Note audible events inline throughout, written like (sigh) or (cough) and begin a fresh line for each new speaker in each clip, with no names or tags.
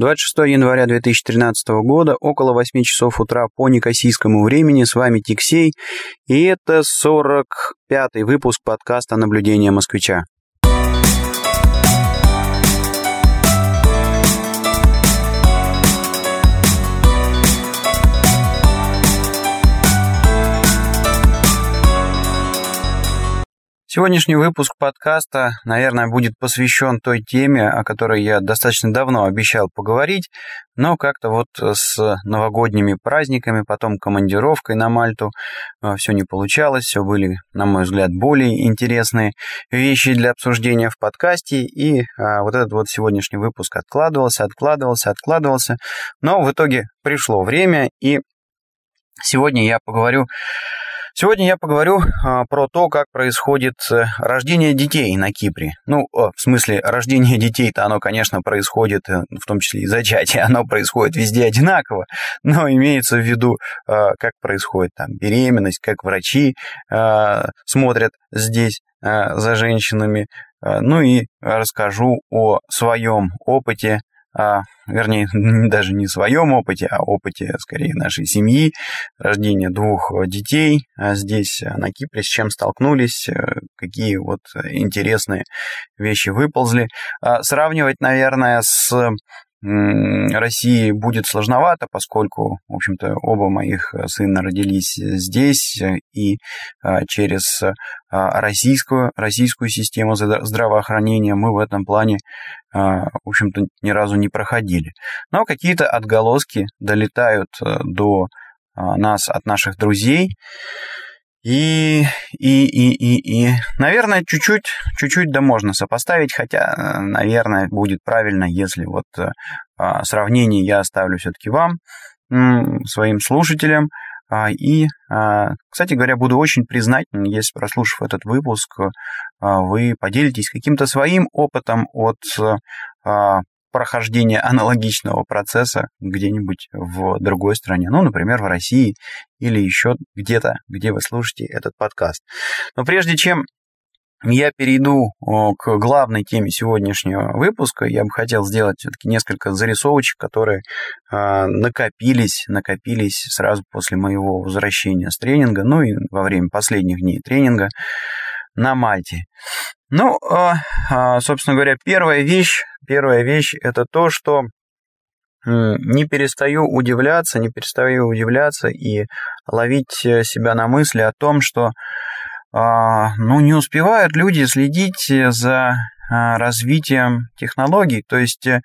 26 января 2013 года, около 8 часов утра по некосийскому времени. С вами Тиксей, и это 45-й выпуск подкаста «Наблюдение москвича». Сегодняшний выпуск подкаста, наверное, будет посвящен той теме, о которой я достаточно давно обещал поговорить, но как-то вот с новогодними праздниками, потом командировкой на Мальту. Э, все не получалось, все были, на мой взгляд, более интересные вещи для обсуждения в подкасте, и а, вот этот вот сегодняшний выпуск откладывался, откладывался, откладывался, но в итоге пришло время, и сегодня я поговорю Сегодня я поговорю а, про то, как происходит э, рождение детей на Кипре. Ну, в смысле, рождение детей-то оно, конечно, происходит, э, в том числе и зачатие, (laughs) оно происходит везде одинаково, но имеется в виду, а, как происходит там беременность, как врачи а, смотрят здесь за женщинами. Ну и расскажу о своем опыте а, вернее, (laughs) даже не своем опыте, а опыте, скорее, нашей семьи, рождения двух детей а здесь, а, на Кипре, с чем столкнулись, э, какие вот интересные вещи выползли. А, сравнивать, наверное, с России будет сложновато, поскольку, в общем-то, оба моих э, сына родились здесь, э, и э, через российскую, российскую систему здравоохранения мы в этом плане, в общем-то, ни разу не проходили. Но какие-то отголоски долетают до нас от наших друзей, и, и, и, и, и, наверное, чуть-чуть, чуть-чуть да можно сопоставить, хотя, э, наверное, будет правильно, если вот э, а, сравнение я оставлю все-таки вам, своим слушателям. А, и, а, кстати говоря, буду очень признателен, если, прослушав этот выпуск, вы поделитесь каким-то своим опытом от прохождения аналогичного процесса где-нибудь в другой стране, ну, например, в России или еще где-то, где вы слушаете этот подкаст. Но прежде чем я перейду к главной теме сегодняшнего выпуска. Я бы хотел сделать все-таки несколько зарисовочек, которые а, накопились, накопились сразу после моего возвращения с тренинга, ну и во время последних дней тренинга на Мальте. Ну, а, а, собственно говоря, первая вещь, первая вещь это то, что не перестаю удивляться, не перестаю удивляться и ловить э, себя на мысли о том, что а, ну, не успевают люди следить за развитием технологий. То есть э,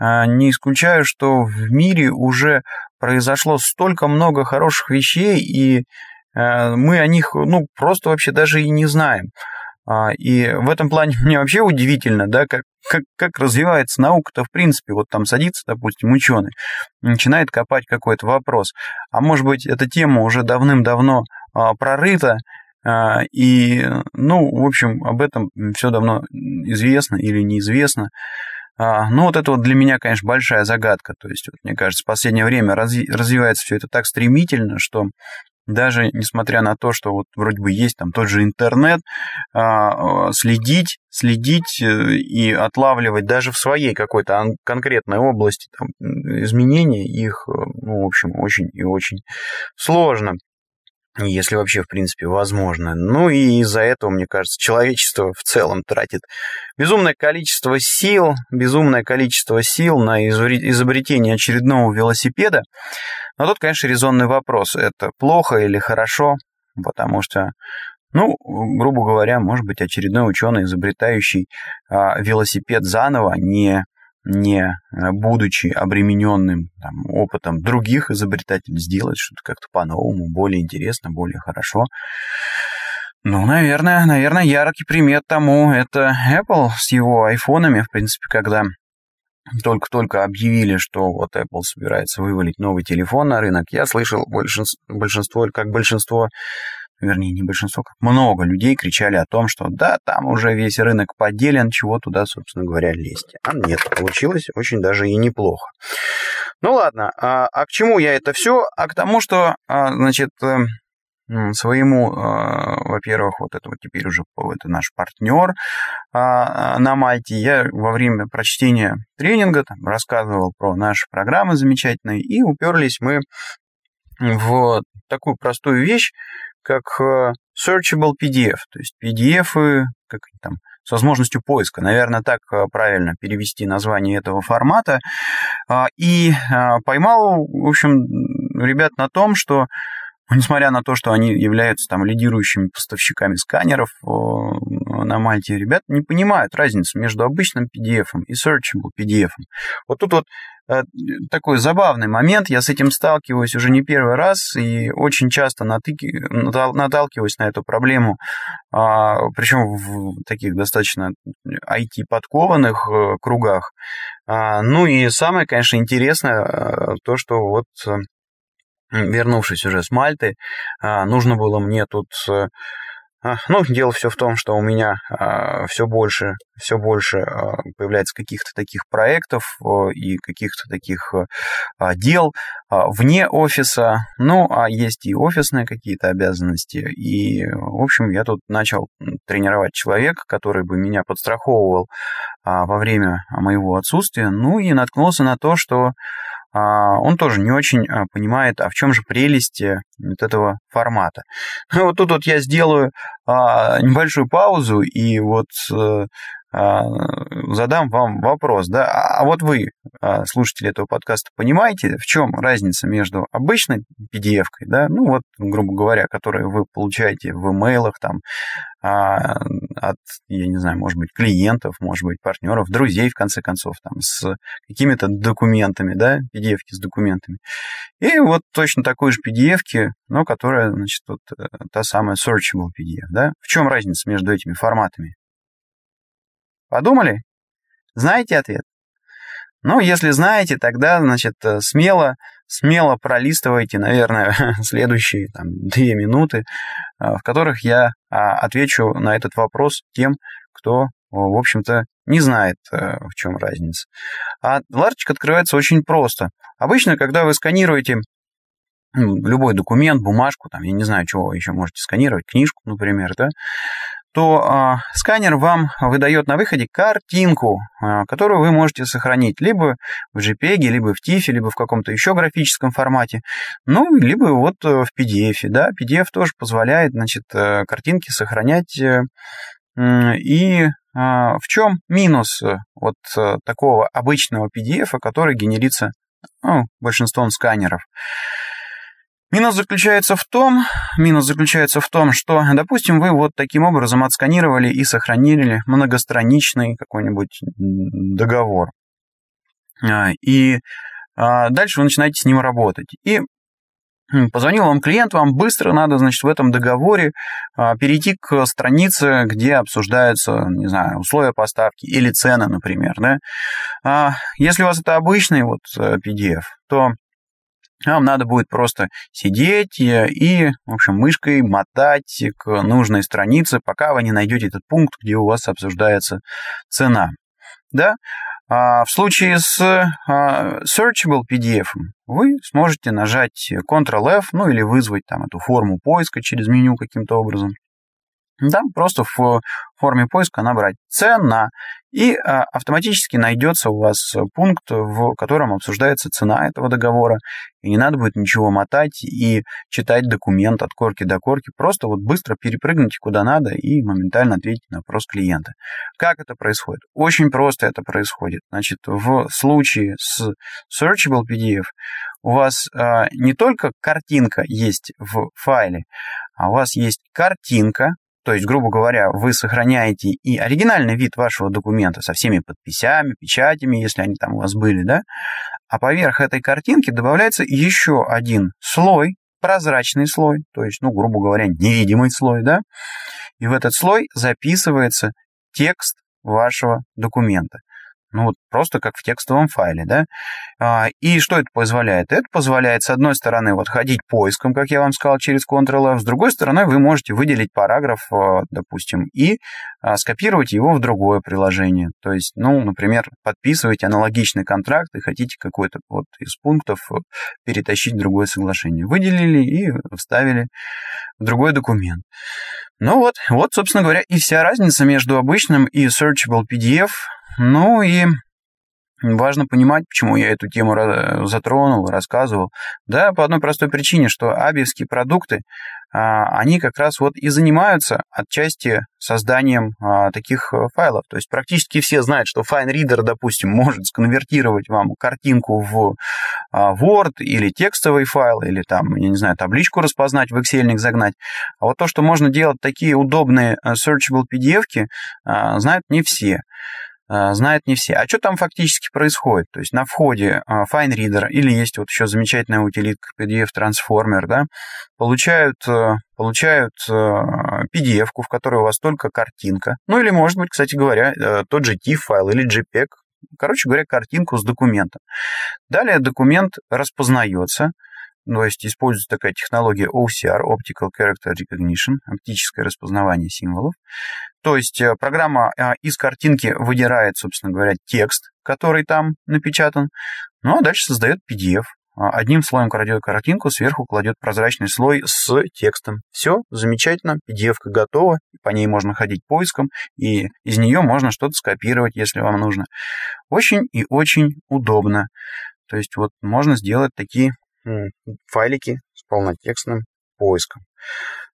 не исключаю, что в мире уже произошло столько много хороших вещей, и э, мы о них ну, просто вообще даже и не знаем. А, и в этом плане (laughs) мне вообще удивительно, да, как, как, как развивается наука-то в принципе. Вот там садится, допустим, ученый, начинает копать какой-то вопрос. А может быть, эта тема уже давным-давно а, прорыта, а, и, ну, в общем, об этом все давно известно или неизвестно. Ну, вот это вот для меня, конечно, большая загадка. То есть, вот, мне кажется, в последнее время разви- развивается все это так стремительно, что даже несмотря на то, что вот вроде бы есть там тот же интернет, а, следить, следить э, и отлавливать даже в своей какой-то конкретной области там, изменения их, э, ну, в общем, очень и очень сложно если вообще, в принципе, возможно. Ну и из-за этого, мне кажется, человечество в целом тратит безумное количество сил, безумное количество сил на изобретение очередного велосипеда. Но тут, конечно, резонный вопрос, это плохо или хорошо, потому что ну, грубо говоря, может быть, очередной ученый, изобретающий а, велосипед заново, не, не э, будучи обремененным там, опытом других изобретателей, сделать что-то как-то по-новому, более интересно, более хорошо. Ну, наверное, наверное, яркий пример тому это Apple с его айфонами, в принципе, когда только-только объявили, что вот Apple собирается вывалить новый телефон на рынок, я слышал большинство, большинство как большинство, вернее, не большинство, как много людей кричали о том, что да, там уже весь рынок поделен, чего туда, собственно говоря, лезть. А нет, получилось очень даже и неплохо. Ну ладно, а, а к чему я это все? А к тому, что, а, значит, э, своему, во-первых, вот это вот теперь уже это наш партнер на Мальте. Я во время прочтения тренинга там, рассказывал про наши программы замечательные, и уперлись мы в такую простую вещь, как searchable PDF, то есть PDF, как там, с возможностью поиска. Наверное, так правильно перевести название этого формата. И поймал, в общем, ребят на том, что несмотря на то, что они являются там лидирующими поставщиками сканеров на Мальте, ребята не понимают разницу между обычным PDF и searchable PDF. Вот тут вот э, такой забавный момент. Я с этим сталкиваюсь уже не первый раз и очень часто натыки, наталкиваюсь на эту проблему, а, причем в таких достаточно IT-подкованных э, кругах. А, ну и самое, конечно, интересное э, то, что вот вернувшись уже с Мальты, а, нужно было мне тут... Э, а, ну, дело все в том, что у меня а, все больше, все больше появляется каких-то таких проектов и каких-то таких дел вне офиса. Ну, а есть и офисные какие-то обязанности. И, в общем, я тут начал тренировать человека, который бы меня подстраховывал во время моего отсутствия. Ну, и наткнулся на то, что он тоже не очень а, понимает, а в чем же прелесть э, вот этого формата. (laughs) Вот тут вот я сделаю а, небольшую паузу и вот э, задам вам вопрос, да, а вот вы, слушатели этого подкаста, понимаете, в чем разница между обычной PDF-кой, да, ну вот, грубо говоря, которую вы получаете в имейлах, там, а, от, я не знаю, может быть, клиентов, может быть, партнеров, друзей, в конце концов, там, с какими-то документами, да, pdf с документами. И вот точно такой же PDF, но которая, значит, вот э, та самая searchable PDF, да. В чем разница между этими форматами? Подумали? Знаете ответ? Ну, если знаете, тогда, значит, э, смело смело пролистывайте, наверное, (laughs) следующие там, две минуты, а, в которых я а, отвечу на этот вопрос тем, кто, в общем-то, не знает, э, в чем разница. А ларчик открывается очень просто. Обычно, когда вы сканируете любой документ, бумажку, там, я не знаю, чего вы еще можете сканировать, книжку, например, да, то а, сканер вам выдает на выходе картинку, а, которую вы можете сохранить либо в JPEG, либо в TIFF, либо в каком-то еще графическом формате, ну, либо вот э, в PDF. Да? PDF тоже позволяет значит, э, картинки сохранять. Э, и а, в чем минус вот такого обычного PDF, который генерится ну, большинством сканеров? Минус заключается в том, минус заключается в том, что, допустим, вы вот таким образом отсканировали и сохранили многостраничный какой-нибудь договор. А, и а, дальше вы начинаете с ним работать. И Позвонил вам клиент, вам быстро надо, значит, в этом договоре а, перейти к странице, где обсуждаются, не знаю, условия поставки или цены, например, да. Если у вас это обычный вот э, PDF, то вам надо будет просто сидеть и, в общем, мышкой мотать к нужной странице, пока вы не найдете этот пункт, где у вас обсуждается цена. Да? А в случае с а, Searchable PDF вы сможете нажать Ctrl-F, ну или вызвать там эту форму поиска через меню каким-то образом. Да, просто в форме поиска набрать цена, и а, автоматически найдется у вас пункт, в котором обсуждается цена этого договора, и не надо будет ничего мотать и читать документ от корки до корки, просто вот быстро перепрыгните куда надо и моментально ответить на вопрос клиента. Как это происходит? Очень просто это происходит. Значит, в случае с Searchable PDF у вас а, не только картинка есть в файле, а у вас есть картинка, то есть, грубо говоря, вы сохраняете и оригинальный вид вашего документа со всеми подписями, печатями, если они там у вас были, да, а поверх этой картинки добавляется еще один слой, прозрачный слой, то есть, ну, грубо говоря, невидимый слой, да, и в этот слой записывается текст вашего документа. Ну вот просто как в текстовом файле, да. А, и что это позволяет? Это позволяет, с одной стороны, вот ходить поиском, как я вам сказал, через Ctrl-F, с другой стороны, вы можете выделить параграф, а, допустим, и а, скопировать его в другое приложение. То есть, ну, например, подписываете аналогичный контракт и хотите какой-то вот из пунктов э, перетащить в другое соглашение. Выделили и вставили в другой документ. Ну вот, вот, собственно говоря, и вся разница между обычным и searchable PDF – ну и важно понимать, почему я эту тему затронул, рассказывал. Да, по одной простой причине, что абиевские продукты, а, они как раз вот и занимаются отчасти созданием а, таких э, файлов. То есть практически все знают, что FineReader, допустим, может сконвертировать вам картинку в а, Word или текстовый файл, или там, я не знаю, табличку распознать, в Excel загнать. А вот то, что можно делать такие удобные э, searchable PDF-ки, знают не все. А, знают не все. А что там фактически происходит? То есть на входе а, FineReader или есть вот еще замечательная утилитка PDF Transformer, да, получают, э, получают э, PDF, в которой у вас только картинка. Ну или, может быть, кстати говоря, э, тот же TIFF-файл или JPEG. Короче говоря, картинку с документом. Далее документ распознается, то есть используется такая технология OCR, Optical Character Recognition, оптическое распознавание символов. То есть э, программа э, из картинки выдирает, собственно говоря, текст, который там напечатан, ну а дальше создает PDF. А, одним слоем кладет картинку, сверху кладет прозрачный слой с текстом. Все, замечательно, PDF готова, по ней можно ходить поиском, и из нее можно что-то скопировать, если вам нужно. Очень и очень удобно. То есть вот можно сделать такие файлики с полнотекстным поиском.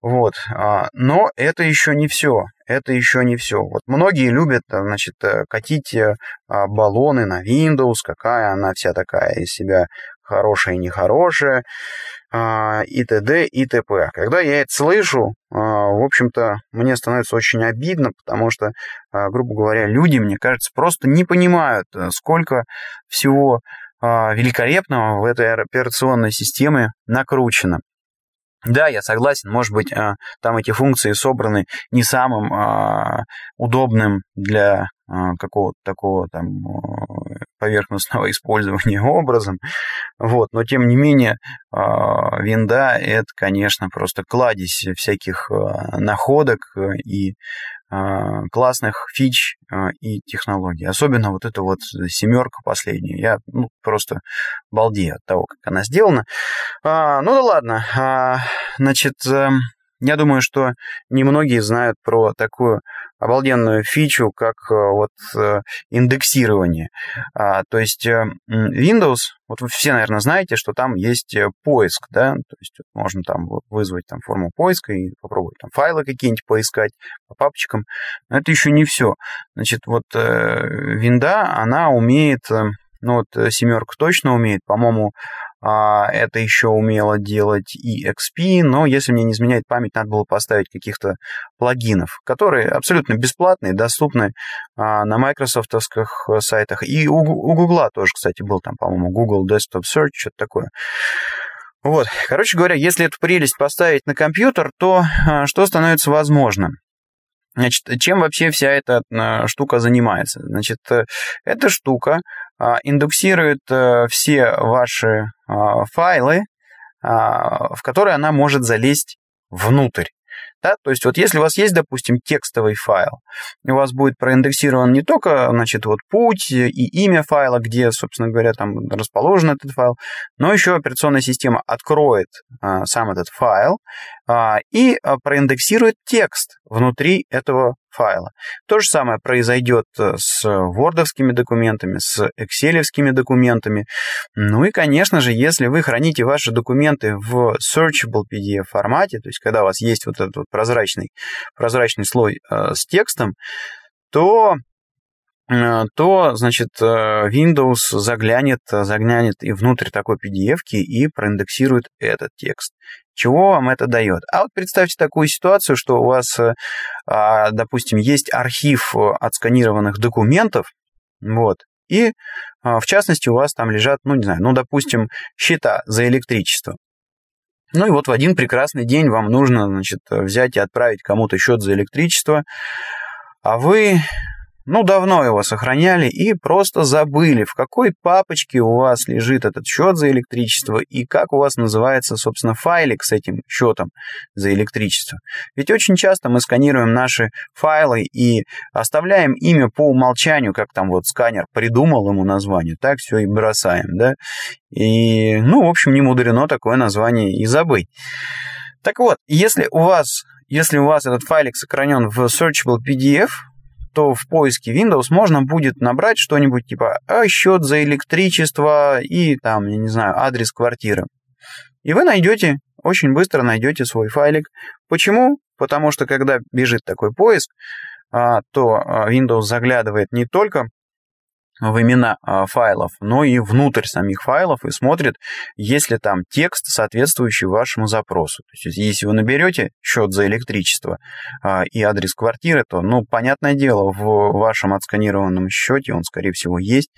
Вот. А, но это еще не все. Это еще не все. Вот многие любят, значит, э, катить э, а, баллоны на Windows, какая она вся такая из себя хорошая и нехорошая, а, и т.д. и т.п. Когда я это слышу, в общем-то, мне становится очень обидно, потому что, грубо говоря, люди, мне кажется, просто не понимают, э, сколько всего великолепного в этой операционной системе накручено. Да, я согласен, может быть, а, там эти функции собраны не самым а, удобным для а, какого-то такого там поверхностного (laughs) использования образом, вот, но тем не менее винда это, конечно, просто кладезь всяких находок и а, классных фич а, и технологий. Особенно вот эта вот семерка последняя. Я ну, просто балдею от того, как она сделана. А, ну да ладно. А, значит, эм, я думаю, что немногие знают про такую обалденную фичу, как э, вот э, индексирование. А, то есть э, Windows, вот вы все, наверное, знаете, что там есть поиск, да, то есть можно там вызвать там форму поиска и попробовать там файлы какие-нибудь поискать по папочкам. Но это еще не все. Значит, вот винда, она умеет, ну вот семерка точно умеет, по-моему, это еще умело делать и XP, но если мне не изменяет память, надо было поставить каких-то плагинов, которые абсолютно бесплатные, доступны а, на майкрософтовских э, сайтах. И у, у Гугла тоже, кстати, был там, по-моему, Google Desktop Search, что-то такое. Вот, короче говоря, если эту прелесть поставить на компьютер, то а, что становится возможным? Значит, чем вообще вся эта штука занимается? Значит, э, эта штука а, индексирует э, все ваши а, файлы, а, в которые она может залезть внутрь. Да? То есть вот если у вас есть, допустим, текстовый файл, у вас будет проиндексирован не только, значит, вот путь и имя файла, где, собственно говоря, там расположен этот файл, но еще операционная система откроет а, сам этот файл а, и а, проиндексирует текст внутри этого файла. То же самое произойдет э, с вордовскими документами, с экселевскими документами. Ну и, конечно же, если вы храните ваши документы в searchable PDF формате, то есть когда у вас есть вот этот вот прозрачный, прозрачный слой э, с текстом, то то, значит, Windows заглянет, заглянет и внутрь такой PDF и проиндексирует этот текст. Чего вам это дает? А вот представьте такую ситуацию, что у вас, э, а, допустим, есть архив э, отсканированных документов, вот, и а, в частности у вас там лежат, ну не знаю, ну допустим, счета за электричество. Ну и вот в один прекрасный день вам нужно, значит, взять и отправить кому-то счет за электричество, а вы ну, давно его сохраняли и просто забыли, в какой папочке у вас лежит этот счет за электричество и как у вас называется, собственно, файлик с этим счетом за электричество. Ведь очень часто мы сканируем наши файлы и оставляем имя по умолчанию, как там вот сканер придумал ему название, так все и бросаем, да. И, ну, в общем, не мудрено такое название и забыть. Так вот, если у вас, если у вас этот файлик сохранен в Searchable PDF, то в поиске Windows можно будет набрать что-нибудь типа а, счет за электричество и там, я не знаю, адрес квартиры. И вы найдете, очень быстро найдете свой файлик. Почему? Потому что когда бежит такой поиск, а, то а, Windows заглядывает не только в имена а, файлов, но и внутрь самих файлов и смотрит, есть ли там текст, соответствующий вашему запросу. То есть, если вы наберете счет за электричество а, и адрес квартиры, то, ну, понятное дело, в вашем отсканированном счете он, скорее всего, есть.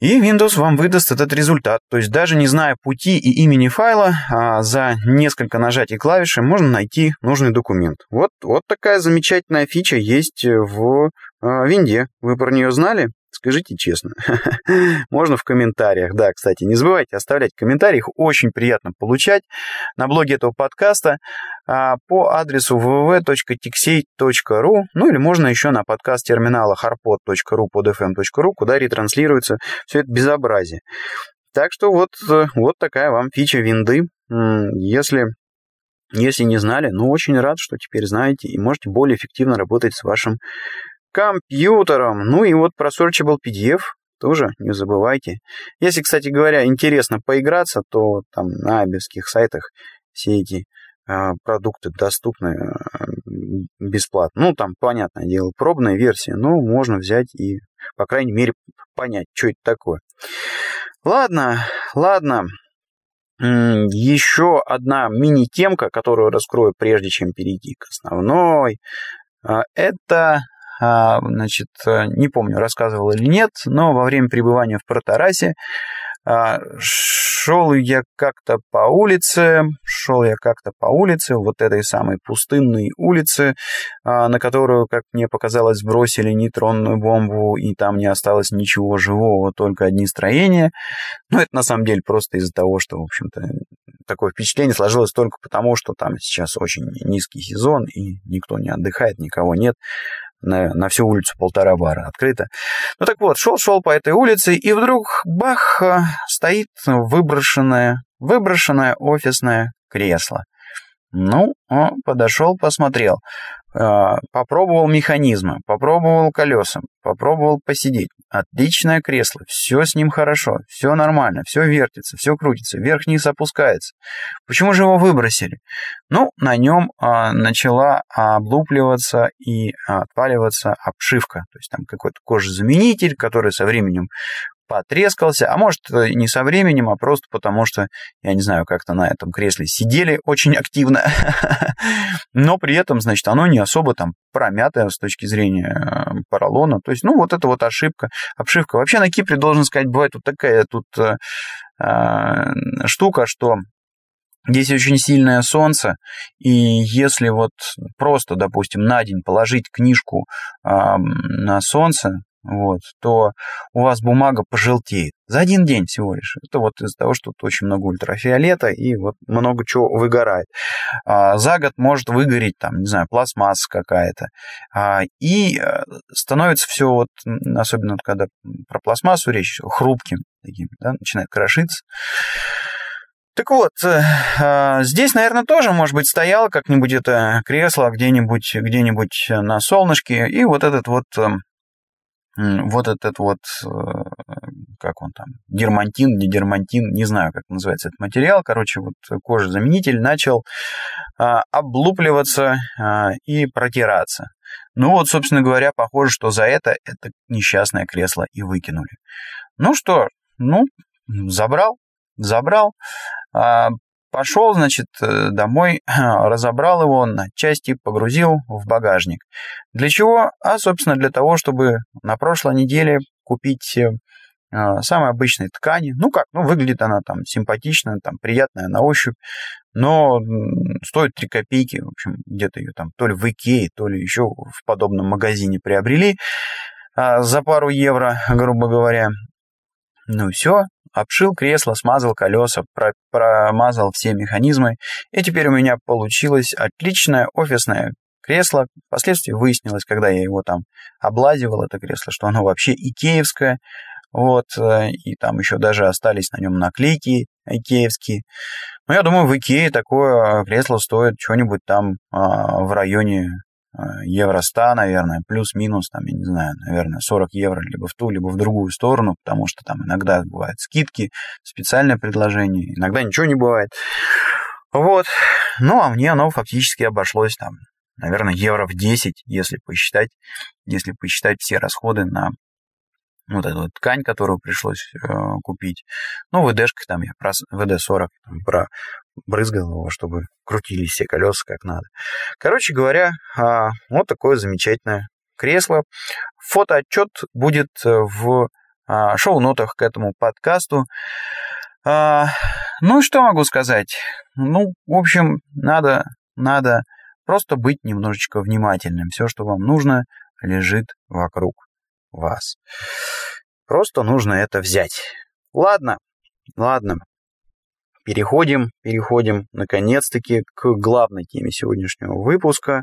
И Windows вам выдаст этот результат. То есть даже не зная пути и имени файла, а за несколько нажатий клавиши можно найти нужный документ. Вот, вот такая замечательная фича есть в Винде. Вы про нее знали? Скажите честно. (laughs) Можно в комментариях. Да, кстати, не забывайте оставлять комментарии. Их очень приятно получать на блоге этого подкаста а, по адресу www.tixey.ru Ну или можно еще на подкаст терминала harpod.ru podfm.ru, куда ретранслируется все это безобразие. Так что вот, э, вот такая вам фича винды. Если если не знали, ну, очень рад, что теперь знаете и можете более эффективно работать с вашим компьютером. Ну и вот про Searchable PDF тоже не забывайте. Если, кстати говоря, интересно поиграться, то там на абевских сайтах все эти э, продукты доступны э, бесплатно. Ну, там, понятное дело, пробная версия, но можно взять и, по крайней мере, понять, что это такое. Ладно, ладно. Еще одна мини-темка, которую раскрою, прежде чем перейти к основной. А, это а, значит, э, не помню, рассказывал или нет, но во время пребывания в Протарасе а, шел я как-то по улице, шел я как-то по улице, вот этой самой пустынной улице, а, на которую, как мне показалось, бросили нейтронную бомбу, и там не осталось ничего живого, только одни строения. Но это на самом деле просто из-за того, что, в общем-то, такое впечатление сложилось только потому, что там сейчас очень низкий сезон, и никто не отдыхает, никого нет на, на всю улицу полтора бара открыто. Ну так вот, шел-шел по этой улице, и вдруг, бах, стоит выброшенное, выброшенное офисное кресло. Ну, подошел, посмотрел. А, попробовал механизмы, попробовал колеса, попробовал посидеть. Отличное кресло, все с ним хорошо, все нормально, все вертится, все крутится, вверх-вниз опускается. Почему же его выбросили? Ну, на нем а, начала облупливаться и отваливаться обшивка, то есть там какой-то кожезаменитель, который со временем потрескался, а может э, не со временем, а просто потому что, я не знаю, как-то на этом кресле сидели очень активно, (laughs) но при этом, значит, оно не особо там промятое с точки зрения э, поролона, то есть, ну, вот это вот ошибка, обшивка. Вообще на Кипре, должен сказать, бывает вот такая тут э, штука, что Здесь очень сильное солнце, и если вот просто, допустим, на день положить книжку э, на солнце, вот, то у вас бумага пожелтеет. За один день всего лишь. Это вот из-за того, что тут очень много ультрафиолета и вот много чего выгорает. А, за год может выгореть, там, не знаю, пластмасса какая-то. А, и э, становится все вот, особенно когда про пластмассу речь, хрупким таким, да, начинает крошиться. Так вот, э, а, здесь, наверное, тоже, может быть, стояло как-нибудь это кресло где-нибудь где на солнышке, и вот этот вот эм, вот этот вот, э, как он там, дермантин, не дермантин, не знаю, как называется этот материал, короче, вот кожезаменитель начал а, облупливаться а, и протираться. Ну вот, собственно говоря, похоже, что за это это несчастное кресло и выкинули. Ну что, ну, забрал, забрал, а, Пошел, значит, э, домой, (clears throat) разобрал его на части, погрузил в багажник. Для чего? А, собственно, для того, чтобы на прошлой неделе купить э, а, самой обычной ткани. Ну как, ну выглядит она там симпатично, там приятная на ощупь. но стоит 3 копейки, в общем, где-то ее там то ли в Икее, то ли еще в подобном магазине приобрели а, за пару евро, грубо говоря. Ну все, обшил кресло, смазал колеса, про промазал все механизмы, и теперь у меня получилось отличное офисное кресло. Впоследствии выяснилось, когда я его там облазивал, это кресло, что оно вообще икеевское, вот, э, и там еще даже остались на нем наклейки икеевские. Но я думаю, в Икее такое кресло стоит что-нибудь там а, в районе а, евро 100, наверное, плюс-минус, там, я не знаю, наверное, 40 евро либо в ту, либо в другую сторону, потому что там иногда бывают скидки, специальное предложение, иногда ничего не бывает. Вот. Ну, а мне оно фактически обошлось там, наверное, евро в 10, если посчитать, если посчитать все расходы на вот эту вот ткань, которую пришлось э, купить. Ну, ВДшкой там я про ВД-40 про брызгал его, чтобы крутились все колеса как надо. Короче говоря, э, вот такое замечательное кресло. Фотоотчет будет в э, шоу-нотах к этому подкасту. Э, ну, что могу сказать? Ну, в общем, надо, надо просто быть немножечко внимательным. Все, что вам нужно, лежит вокруг вас. Просто нужно это взять. Ладно, ладно. Переходим, переходим наконец-таки к главной теме сегодняшнего выпуска.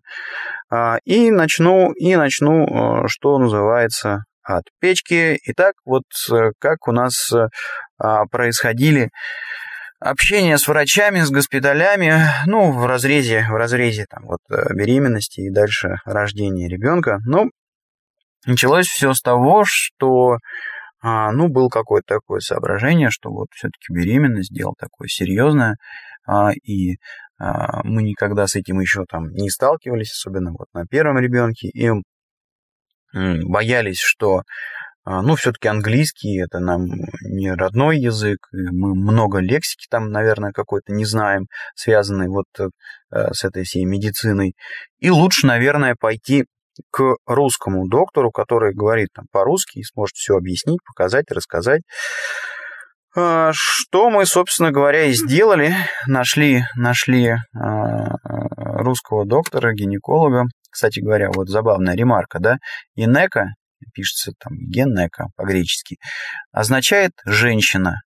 А, и начну, и начну, э, что называется, от печки. Итак, вот э, как у нас э, а, происходили общение с врачами, с госпиталями, ну, в разрезе, в разрезе там вот беременности и дальше рождения ребенка. Ну, Началось все с того, что а, ну, было какое-то такое соображение, что вот все-таки беременность, дело такое серьезное, а, и а, мы никогда с этим еще там не сталкивались, особенно вот на первом ребенке, и боялись, что ну, все-таки английский это нам не родной язык, мы много лексики там, наверное, какой-то не знаем, связанной вот э, с этой всей медициной. И лучше, наверное, пойти к русскому доктору, который говорит там по-русски и сможет все объяснить, показать, рассказать. А, что мы, собственно говоря, и сделали. Нашли, нашли а, русского доктора, гинеколога. Кстати говоря, вот забавная ремарка, да, Инека, пишется там геннека по-гречески, означает женщина.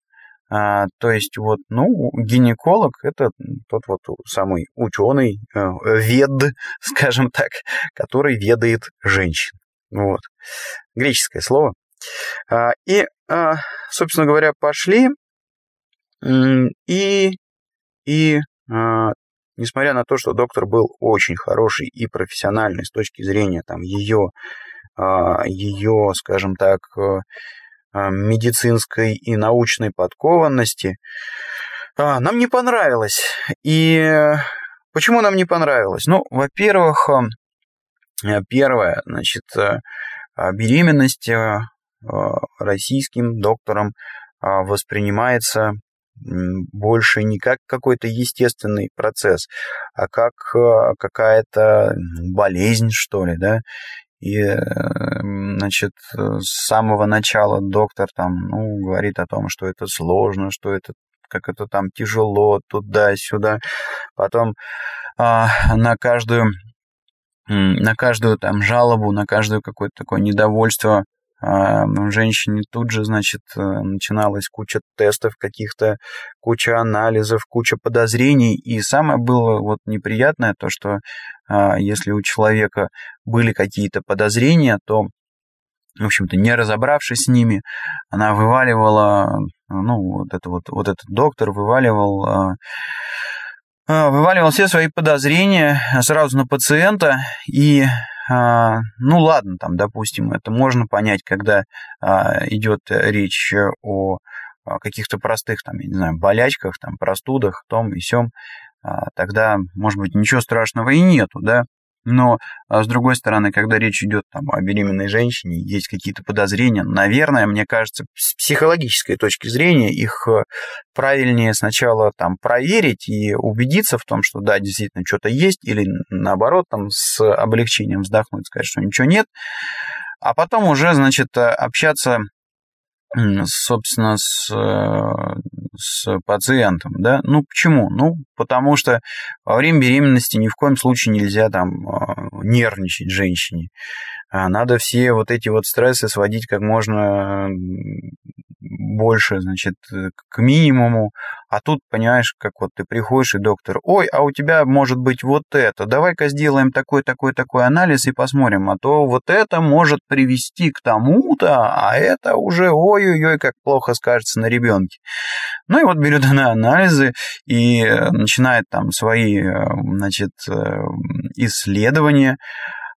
А, то есть вот, ну, гинеколог – это тот вот самый ученый, э, вед, (laughs) скажем так, который ведает женщин. Вот. Греческое слово. А, и, а, собственно говоря, пошли, и, и а, несмотря на то, что доктор был очень хороший и профессиональный с точки зрения там ее, а, ее, скажем так, э, медицинской и научной подкованности, а, нам не понравилось. И почему нам не понравилось? Ну, во-первых, э, первое, значит, э, беременность э, российским доктором воспринимается больше не как какой-то естественный процесс, а как какая-то болезнь, что ли, да, и, значит, с самого начала доктор там, ну, говорит о том, что это сложно, что это как это там тяжело, туда-сюда. Потом а, на каждую на каждую там жалобу, на каждое какое-то такое недовольство женщине тут же, значит, э, начиналась куча тестов каких-то, куча анализов, куча подозрений. И самое было вот неприятное то, что а, если у человека были какие-то подозрения, то, в общем-то, не разобравшись с ними, она вываливала, ну, вот это вот, вот этот доктор вываливал а, вываливал все свои подозрения сразу на пациента и ну ладно, там, допустим, это можно понять, когда а, идет речь о каких-то простых, там, я не знаю, болячках, там, простудах, том и сём, а, тогда, может быть, ничего страшного и нету, да, но, а с другой стороны, когда речь идет там, о беременной женщине, есть какие-то подозрения, наверное, мне кажется, с психологической точки зрения их э, правильнее сначала там проверить и убедиться в том, что да, действительно что-то есть, или наоборот, там с облегчением вздохнуть, сказать, что ничего нет, а потом уже, значит, общаться собственно, с, э, с пациентом, да. Ну, почему? Ну, потому что во время беременности ни в коем случае нельзя там а, нервничать женщине. А надо все вот эти вот стрессы сводить как можно больше, значит, к минимуму. А тут, понимаешь, как вот ты приходишь и доктор, ой, а у тебя может быть вот это, давай-ка сделаем такой, такой, такой анализ и посмотрим, а то вот это может привести к тому-то, а это уже ой-ой-ой, как плохо скажется на ребенке. Ну и вот берет она анализы и начинает там свои, э, значит, э, исследования,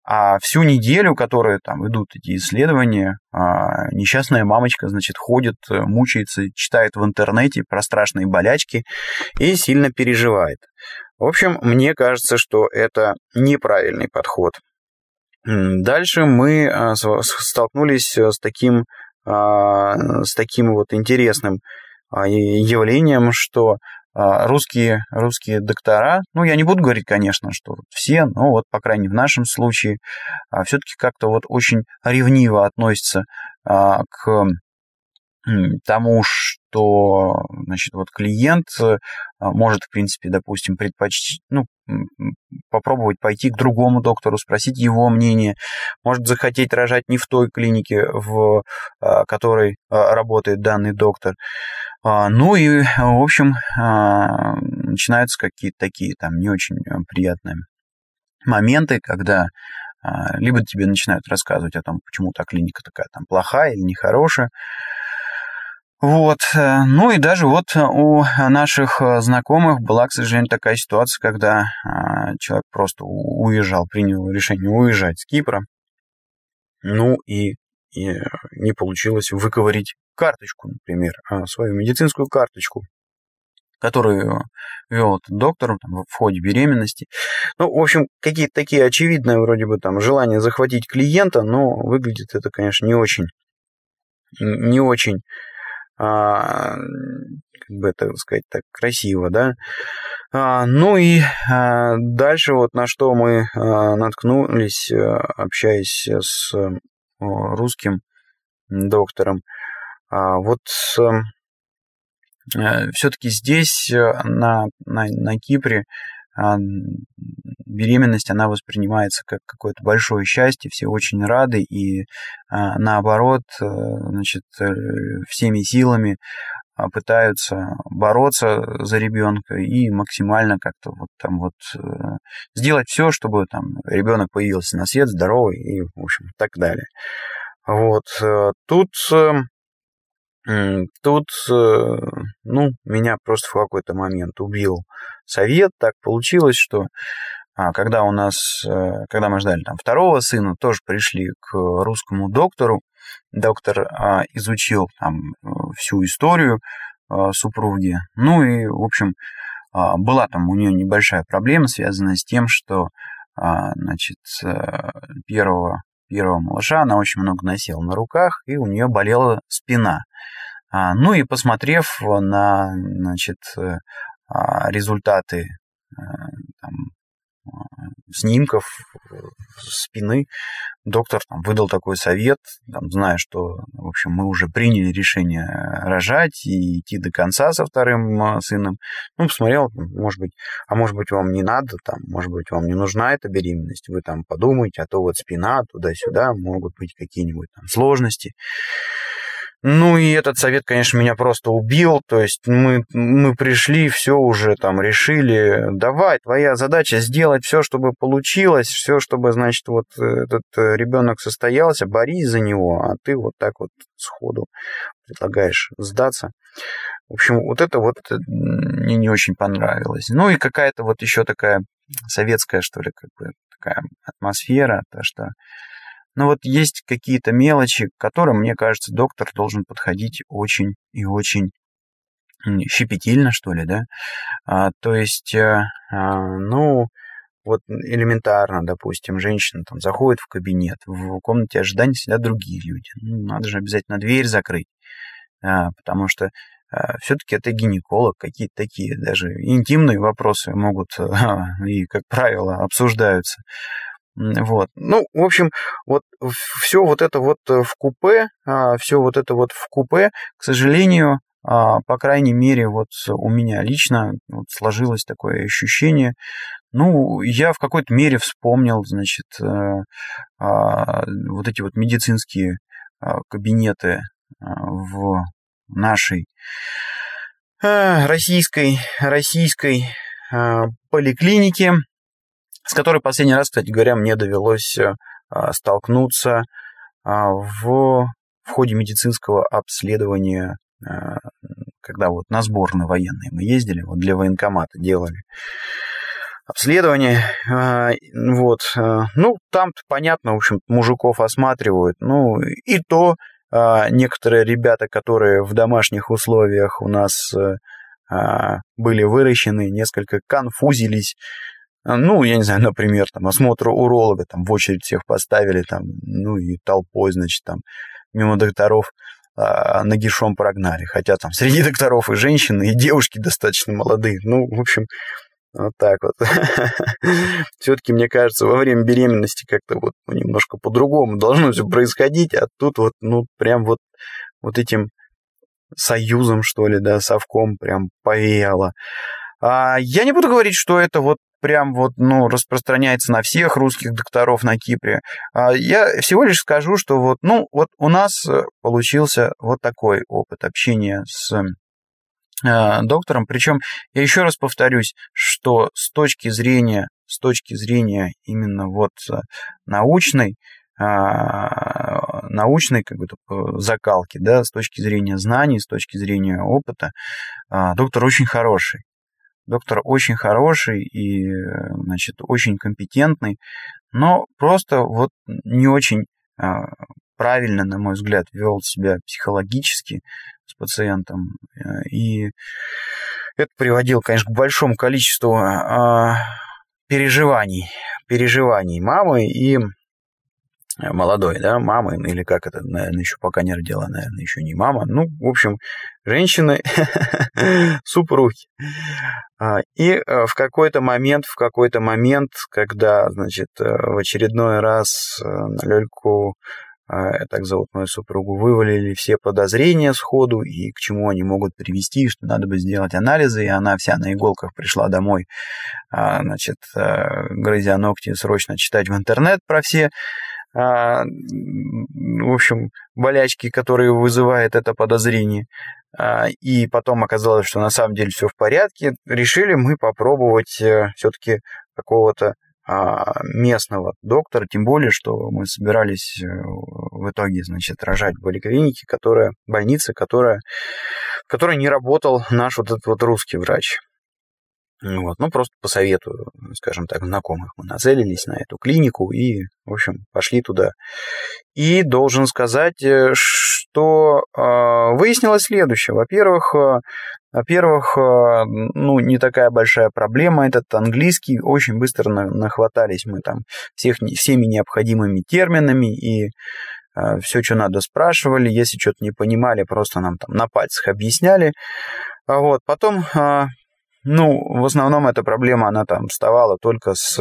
а всю неделю, которые там идут эти исследования, а, несчастная мамочка, значит, ходит, э, мучается, читает в интернете про страшные болячки и сильно переживает. В общем, мне кажется, что это неправильный подход. Дальше мы а, столкнулись с таким, а, с таким вот интересным явлением, что русские, русские доктора, ну, я не буду говорить, конечно, что все, но вот, по крайней мере, в нашем случае, а, все-таки как-то вот очень ревниво относятся а, к тому, что, значит, вот клиент может, в принципе, допустим, предпочесть, ну, попробовать пойти к другому доктору, спросить его мнение, может захотеть рожать не в той клинике, в которой работает данный доктор. А, ну и, в общем, а, начинаются какие-то такие там не очень э, приятные моменты, когда а, либо тебе начинают рассказывать о том, почему та клиника такая там плохая или нехорошая, вот. Э, ну и даже вот у наших э, знакомых была, к сожалению, такая ситуация, когда человек просто уезжал, принял решение уезжать с Кипра. Ну и, и не получилось выковырить карточку, например, а, свою медицинскую карточку, которую вел доктор там, в ходе беременности. Ну, в общем, какие-то такие очевидные вроде бы там желания захватить клиента, но выглядит это, конечно, не очень, не очень, а, как бы это сказать так, красиво, да. А, ну и а, дальше вот на что мы наткнулись, а, общаясь с русским доктором, вот эм, э, все-таки здесь, э, на, на, на Кипре, беременность, она воспринимается как какое-то большое счастье, все очень рады, и а, наоборот, э, значит, всеми силами пытаются бороться за ребенка и максимально как-то вот там вот сделать все, чтобы там ребенок появился на свет здоровый и, в общем, так далее. Вот тут Тут, э, ну, меня просто в какой-то момент убил совет. Так получилось, что а, когда у нас, э, когда мы ждали там второго сына, тоже пришли к русскому доктору. Доктор а, изучил там э, всю историю а, супруги. Ну и, в общем, была там у нее небольшая проблема, связанная с тем, что значит, первого первого малыша, она очень много носила на руках, и у нее болела спина. А, ну и посмотрев на значит, э, а, результаты э, там, а, снимков э, спины, доктор там, выдал такой совет, там, зная, что, в общем, мы уже приняли решение рожать и идти до конца со вторым сыном. Ну, посмотрел, может быть, а может быть, вам не надо, там, может быть, вам не нужна эта беременность, вы там подумайте, а то вот спина туда-сюда, могут быть какие-нибудь там сложности. Ну и этот совет, конечно, меня просто убил. То есть мы, мы пришли, все уже там решили. Давай, твоя задача сделать все, чтобы получилось, все, чтобы, значит, вот этот э, ребенок состоялся, борись за него, а ты вот так вот сходу предлагаешь сдаться. В общем, вот это вот э, мне не очень понравилось. Ну и какая-то вот еще такая советская, что ли, как бы такая атмосфера, то что но вот есть какие-то мелочи, к которым, мне кажется, доктор должен подходить очень и очень щепетильно, что ли, да. А, то есть, а, ну, вот элементарно, допустим, женщина там заходит в кабинет, в комнате ожидания сидят другие люди. Ну, надо же обязательно дверь закрыть, а, потому что а, все-таки это гинеколог, какие-то такие даже интимные вопросы могут (laughs) и, как правило, обсуждаются. Вот. Ну, в общем, вот все вот это вот э, в купе, а, все вот это вот в купе, к сожалению, а, по крайней мере, вот у меня лично вот сложилось такое ощущение. Ну, я в какой-то мере вспомнил, значит, э, а, вот эти вот медицинские кабинеты в нашей российской, российской поликлинике, с которой последний раз, кстати говоря, мне довелось столкнуться в, в ходе медицинского обследования Э, когда вот на сборные военные мы ездили, вот для военкомата делали обследование, э, вот, э, ну, там-то понятно, в общем, мужиков осматривают, ну, и то некоторые ребята, которые в домашних условиях у нас были выращены, несколько конфузились, ну, я не знаю, например, там, осмотр уролога, там, в очередь всех поставили, там, ну, и толпой, значит, там, мимо докторов а, нагишом прогнали. Хотя там среди докторов и женщины, и девушки достаточно молодые. Ну, в общем, вот так вот. (laughs) Все-таки, мне кажется, во время беременности как-то вот немножко по-другому должно все происходить, а тут вот, ну, прям вот, вот этим союзом, что ли, да, совком прям повеяло. А я не буду говорить, что это вот прям вот, ну, распространяется на всех русских докторов на Кипре. А я всего лишь скажу, что вот, ну, вот у нас э, получился вот такой опыт общения с э, доктором. Причем я еще раз повторюсь, что с точки зрения, с точки зрения именно вот э, научной, научной как бы закалки, да, с точки зрения знаний, с точки зрения опыта, доктор очень хороший. Доктор очень хороший и, значит, очень компетентный, но просто вот не очень а, правильно, на мой взгляд, вел себя психологически с пациентом. Э, и это приводило, конечно, к большому количеству а, переживаний, переживаний мамы и молодой, да, мамы, или как это, наверное, еще пока не родила, наверное, еще не мама. Ну, в общем, женщины, (laughs) супруги. А, и э, в какой-то момент, в какой-то момент, когда, значит, э, в очередной раз э, на Лёльку так зовут мою супругу, вывалили все подозрения сходу и к чему они могут привести, что надо бы сделать анализы, и она вся на иголках пришла домой, а, значит, грызя ногти, срочно читать в интернет про все в общем, болячки, которые вызывает это подозрение. А, и потом оказалось, что на самом деле все в порядке. Решили мы попробовать э, все-таки какого-то а, местного доктора, тем более, что мы собирались э, в итоге, значит, рожать в поликлинике, которая, больница, которая, в которой не работал наш вот этот вот русский врач. Вот, ну, просто по совету, скажем так, знакомых мы нацелились на эту клинику и, в общем, пошли туда. И должен сказать, э, что э, выяснилось следующее. Во-первых, э, во-первых, э, ну, не такая большая проблема этот английский. Очень быстро нахватались мы там всех, всеми необходимыми терминами и все, что надо, спрашивали. Если что-то не понимали, просто нам там на пальцах объясняли. Вот. Потом ну, в основном эта проблема, она там вставала только с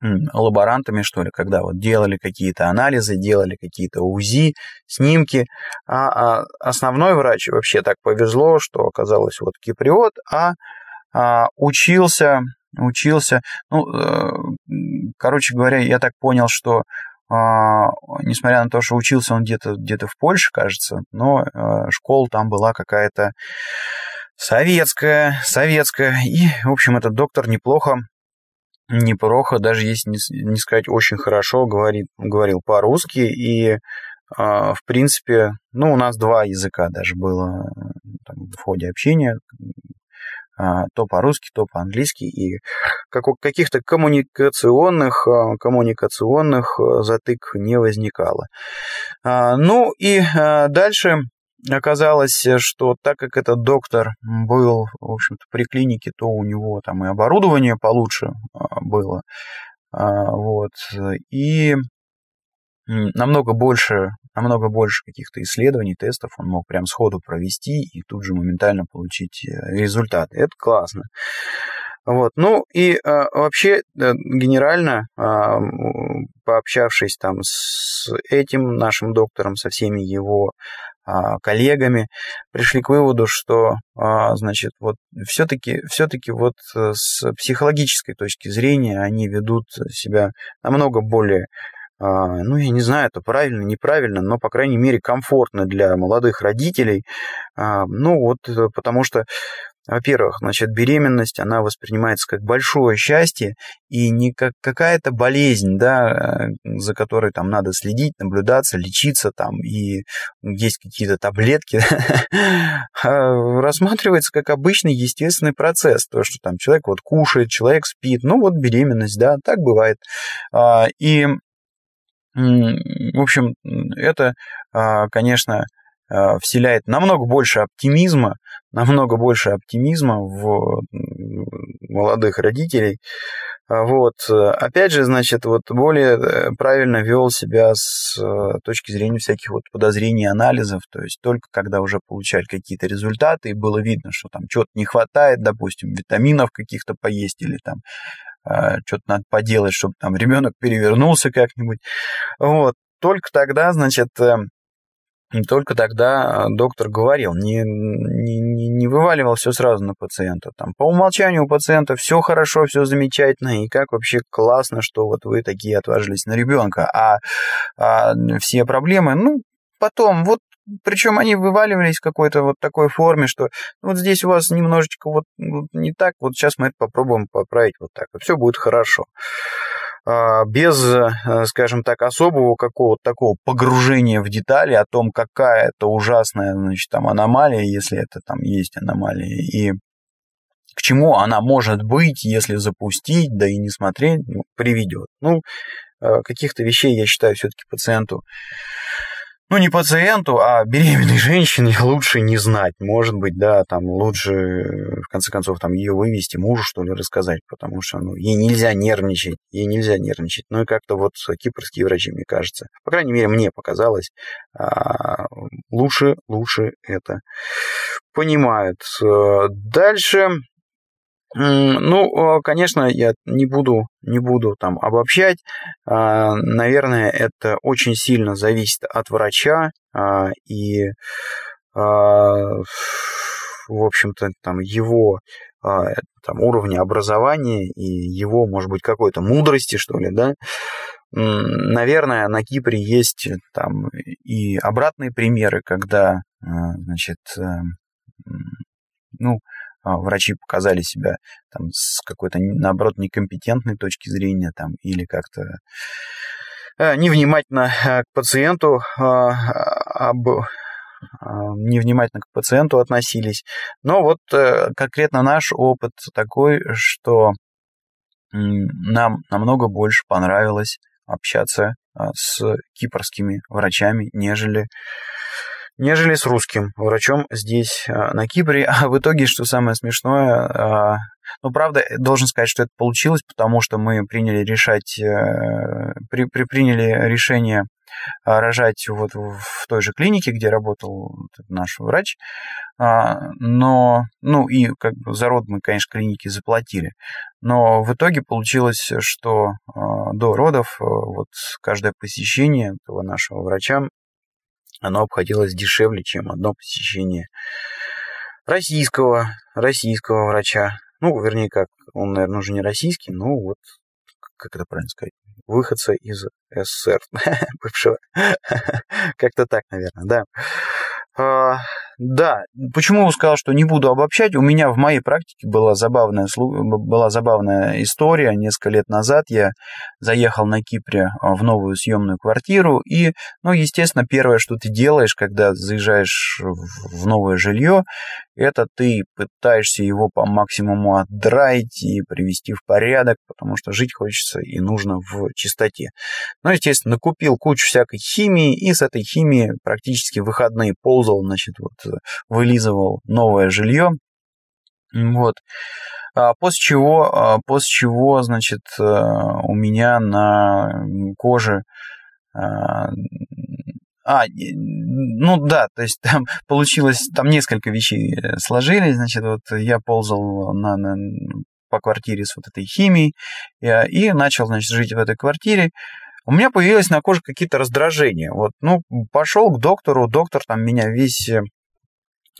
лаборантами, что ли, когда вот делали какие-то анализы, делали какие-то УЗИ, снимки, а, а основной врач вообще так повезло, что оказалось вот киприот, а, а учился, учился, ну, э, короче говоря, я так понял, что а, несмотря на то, что учился он где-то где в Польше, кажется, но э, школа там была какая-то Советская, советская. И, в общем, этот доктор неплохо, неплохо, даже если не, сказать очень хорошо, говорит, говорил по-русски. И, э, в принципе, ну, у нас два языка даже было там, в ходе общения. Э, то по-русски, то по-английски. И как, каких-то коммуникационных, а, коммуникационных затык не возникало. Ну и дальше оказалось, что так как этот доктор был, в общем-то, при клинике, то у него там и оборудование получше а, было. А, вот. И намного больше, намного больше каких-то исследований, тестов он мог прям сходу провести и тут же моментально получить э, результаты. Это классно. Вот. Ну и э, вообще генерально, э, пообщавшись там с этим нашим доктором, со всеми его коллегами, пришли к выводу, что, значит, вот все-таки все-таки вот с психологической точки зрения они ведут себя намного более ну, я не знаю, это правильно, неправильно, но, по крайней мере, комфортно для молодых родителей. Ну, вот э, потому что во-первых, значит, беременность, она воспринимается как большое счастье и не как какая-то болезнь, да, за которой там надо следить, наблюдаться, лечиться там, и есть какие-то таблетки, (laughs) а рассматривается как обычный естественный процесс, то, что там человек вот кушает, человек спит, ну вот беременность, да, так бывает. А, и, в общем, это, а, конечно, вселяет намного больше оптимизма, намного больше оптимизма в молодых родителей. А вот. Опять же, значит, вот более э, правильно вел себя с э, точки зрения всяких вот подозрений анализов, то есть только когда уже получали какие-то результаты, и было видно, что там что-то не хватает, допустим, витаминов каких-то поесть или там э, что-то надо поделать, чтобы там ребенок перевернулся как-нибудь. Вот. Только тогда, значит, и только тогда а, доктор говорил, не, не, не вываливал все сразу на пациента. Там, по умолчанию у пациента все хорошо, все замечательно, и как вообще классно, что вот вы такие отважились на ребенка. А, а все проблемы, ну, потом, вот причем они вываливались в какой-то вот такой форме, что вот здесь у вас немножечко вот, вот не так, вот сейчас мы это попробуем поправить вот так, вот все будет хорошо. А, без, э, скажем так, особого какого-то такого погружения в детали о том, какая это ужасная, значит, там аномалия, если это там есть аномалия, и к чему она может быть, если запустить, да и не смотреть, ну, приведет. Ну, э, каких-то вещей, я считаю, все-таки пациенту ну, не пациенту, а беременной (laughs) женщине лучше не знать. Может быть, да, там лучше, в конце концов, там ее вывести, мужу, что ли, рассказать, потому что, ну, ей нельзя нервничать, ей нельзя нервничать. Ну, и как-то вот кипрские врачи, мне кажется, по крайней мере, мне показалось, а, лучше, лучше это понимают. Дальше ну, конечно, я не буду, не буду там обобщать. А, наверное, это очень сильно зависит от врача а, и, а, в общем-то, там его там, уровня образования и его, может быть, какой-то мудрости, что ли, да. Наверное, на Кипре есть там и обратные примеры, когда, значит, ну, а, врачи показали себя там с какой-то, наоборот, некомпетентной точки зрения там или как-то э, невнимательно э, к пациенту а, об а, невнимательно к пациенту относились. Но вот э, конкретно наш опыт такой, что нам намного больше понравилось общаться с кипрскими врачами, нежели нежели с русским врачом здесь, а, на Кипре. А в итоге, что самое смешное, а, ну, правда, должен сказать, что это получилось, потому что мы приняли решать, э, при, при, приняли решение а, рожать вот в той же клинике, где работал наш врач, но, ну, и как бы за род мы, конечно, клинике заплатили, но в итоге получилось, что до родов э, вот каждое посещение этого нашего врача оно обходилось дешевле, чем одно посещение российского, российского врача. Ну, вернее, как, он, наверное, уже не российский, но вот, как это правильно сказать, выходца из СССР, (laughs) бывшего. (laughs) Как-то так, наверное, да. Да, почему сказал, что не буду обобщать? У меня в моей практике была забавная, была забавная история. Несколько лет назад я заехал на Кипре а, в новую съемную квартиру. И, ну, естественно, первое, что ты делаешь, когда заезжаешь в новое жилье, это ты пытаешься его по максимуму отдраить и привести в порядок, потому что жить хочется и нужно в чистоте. Ну, естественно, накупил кучу всякой химии, и с этой химией практически выходные ползал, значит, вот вылизывал новое жилье. Вот. А после чего, а после чего, значит, э, у меня на коже а, а, ну да, то есть там (laughs) получилось, там несколько вещей э, сложились, значит, вот я ползал на, на, по квартире с вот этой химией и, и начал, значит, жить в этой квартире. у меня появились на коже какие-то раздражения. Вот, ну, пошел к доктору, доктор там меня весь э,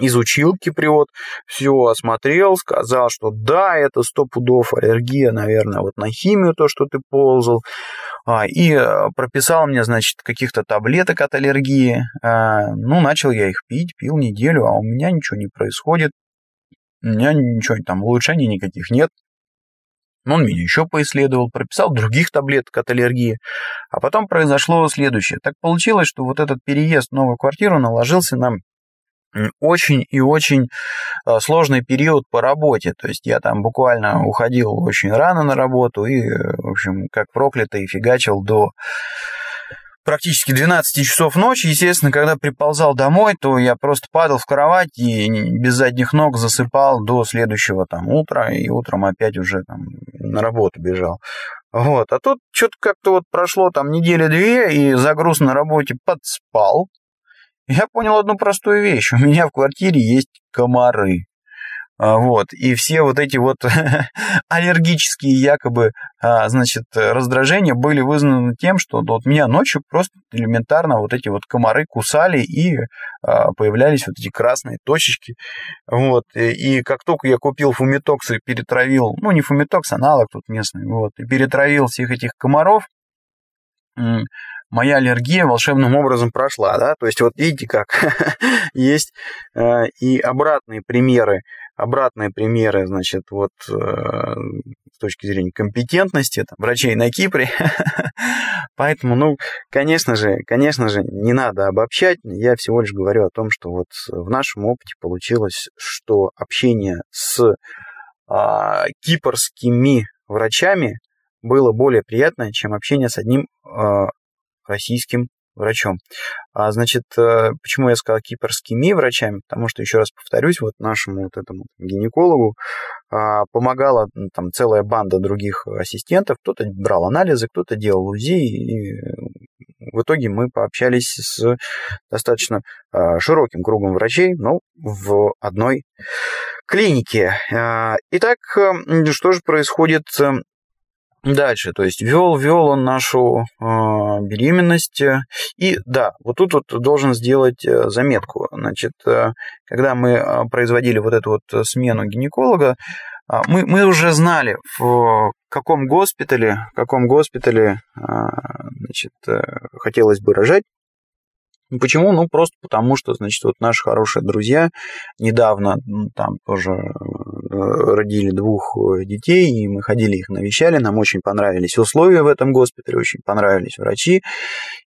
изучил киприот, все осмотрел, сказал, что да, это сто пудов аллергия, наверное, вот на химию то, что ты ползал, а, и э, прописал мне, значит, каких-то таблеток от аллергии. А, ну, начал я их пить, пил неделю, а у меня ничего не происходит, у меня ничего там, улучшений никаких нет. Он меня еще поисследовал, прописал других таблеток от аллергии. А потом произошло следующее. Так получилось, что вот этот переезд в новую квартиру наложился нам очень и очень э, сложный период по работе. То есть я там буквально уходил очень рано на работу и, в общем, как проклятый, фигачил до практически 12 часов ночи. Естественно, когда приползал домой, то я просто падал в кровать и без задних ног засыпал до следующего там утра, и утром опять уже там на работу бежал. Вот, а тут что-то как-то вот прошло там недели-две, и загруз на работе подспал, я понял одну простую вещь. (laughs) У меня в квартире есть комары. А, вот, и все вот эти вот (laughs) аллергические якобы, а, значит, раздражения были вызваны тем, что вот меня ночью просто элементарно вот эти вот комары кусали и а, появлялись вот эти красные точечки, вот, и как только я купил фумитокс и перетравил, ну, не фумитокс, аналог тут местный, вот, и перетравил всех этих комаров, моя аллергия волшебным образом прошла, да, то есть вот видите как, (laughs) есть э, и обратные примеры, обратные примеры, значит, вот э, с точки зрения компетентности там, врачей на Кипре, (laughs) поэтому, ну, конечно же, конечно же, не надо обобщать, я всего лишь говорю о том, что вот в нашем опыте получилось, что общение с э, кипрскими врачами было более приятное, чем общение с одним российским врачом. А, значит, э, почему я сказал кипрскими врачами? Потому что, еще раз повторюсь, вот нашему вот этому гинекологу а, помогала там целая банда других ассистентов. Кто-то брал анализы, кто-то делал УЗИ, и в итоге мы пообщались с достаточно а, широким кругом врачей, но в одной клинике. Итак, что же происходит Дальше, то есть вел, вел он нашу э, беременность. И да, вот тут вот должен сделать э, заметку. Значит, э, когда мы э, производили вот эту вот смену гинеколога, мы, мы уже знали, в каком госпитале, в каком госпитале значит, хотелось бы рожать. Почему? Ну, просто потому, что, значит, вот наши хорошие друзья недавно там тоже э, родили двух э, детей, и мы ходили их навещали, нам очень понравились условия в этом госпитале, очень понравились врачи,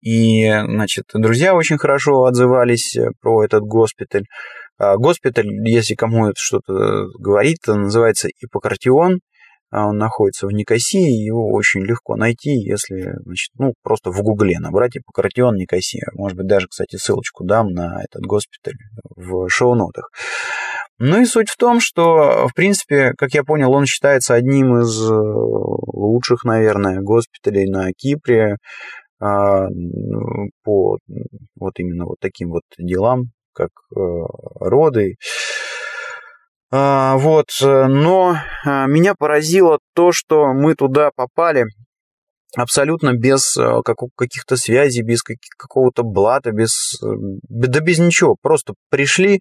и, значит, друзья очень хорошо отзывались э, про этот госпиталь. А госпиталь, если кому это что-то говорит, называется Иппократион, а он находится в Никосии, его очень легко найти, если, значит, ну, просто в Гугле набрать Иппократион Никосия. Может быть, даже, кстати, ссылочку дам на этот госпиталь в шоу-нотах. Ну и суть в том, что, в принципе, как я понял, он считается одним из э, лучших, наверное, госпиталей на Кипре а, по вот именно вот таким вот делам, как э, роды вот, э, но а, меня поразило то, что мы туда попали абсолютно без э, каких-то связей, без какого-то блата, без, э, да без ничего. Просто пришли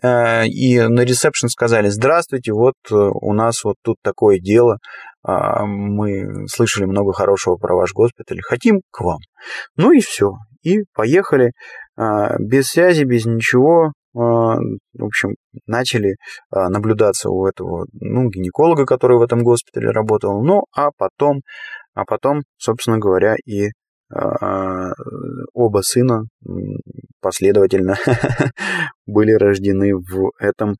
и на ресепшн сказали, здравствуйте, вот у нас вот тут такое дело, а, мы слышали много хорошего про ваш госпиталь, хотим к вам. Ну и все. И поехали без связи, без ничего, а, в общем, начали а, наблюдаться у этого ну, гинеколога, который в этом госпитале работал, ну, а потом, а потом, собственно говоря, и а, оба сына последовательно (laughs) были рождены в этом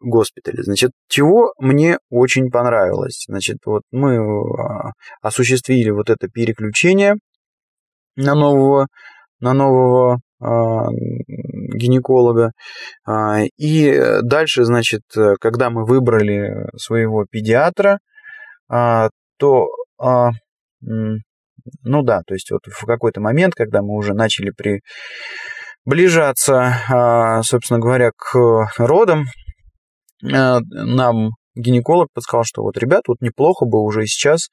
госпитале. Значит, чего мне очень понравилось? Значит, вот мы осуществили вот это переключение на нового, на нового гинеколога. А, и дальше, значит, когда мы выбрали своего педиатра, а, то, а, ну да, то есть вот в какой-то момент, когда мы уже начали приближаться, собственно говоря, к родам, нам гинеколог подсказал, что вот, ребят, вот неплохо бы уже сейчас а,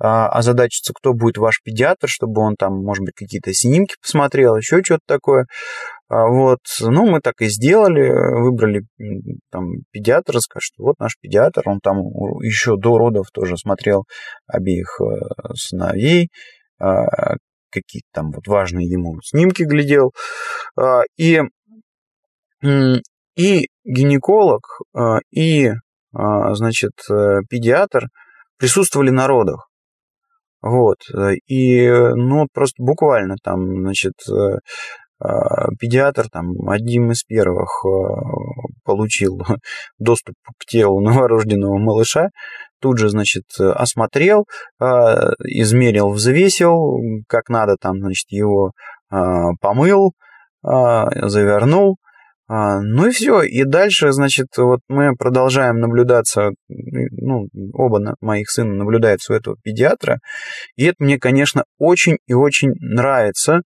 озадачиться, кто будет ваш педиатр, чтобы он там, может быть, какие-то снимки посмотрел, еще что-то такое. А, вот, ну, мы так и сделали, выбрали там педиатра, сказать, что вот наш педиатр, он там еще до родов тоже смотрел обеих э, сыновей, а, какие-то там вот важные ему снимки глядел. И, и гинеколог, и, значит, э, педиатр присутствовали на родах. Вот. Э, и, ну, просто буквально там, значит, э, а, педиатр там одним из первых э, получил (laughs) доступ к телу (laughs) новорожденного малыша, тут же, значит, осмотрел, а, измерил, взвесил, как надо там, значит, его а, помыл, завернул, ну и все. И дальше, значит, вот мы продолжаем наблюдаться, ну, оба моих сына наблюдают у этого педиатра, и это мне, конечно, очень и очень нравится,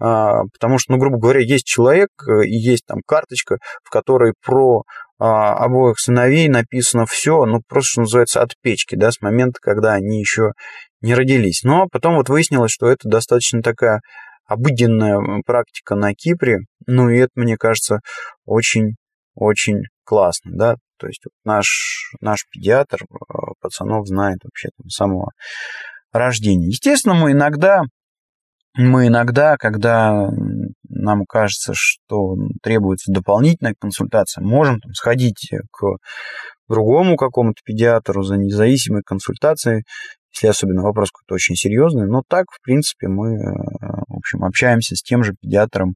а, потому что, ну, грубо говоря, есть человек э, и есть там карточка, в которой про а, обоих сыновей написано все, ну, просто, что называется, от печки, да, с момента, когда они еще не родились. Но потом вот выяснилось, что это достаточно такая обыденная практика на Кипре, ну и это, мне кажется, очень-очень классно, да, то есть наш, наш педиатр э, пацанов знает вообще там, с самого рождения. Естественно, мы иногда, мы иногда, когда нам кажется, что требуется дополнительная консультация, можем там, сходить к другому какому-то педиатру за независимой консультацией, если особенно вопрос какой-то очень серьезный. Но так, в принципе, мы, э, в общем, общаемся с тем же педиатром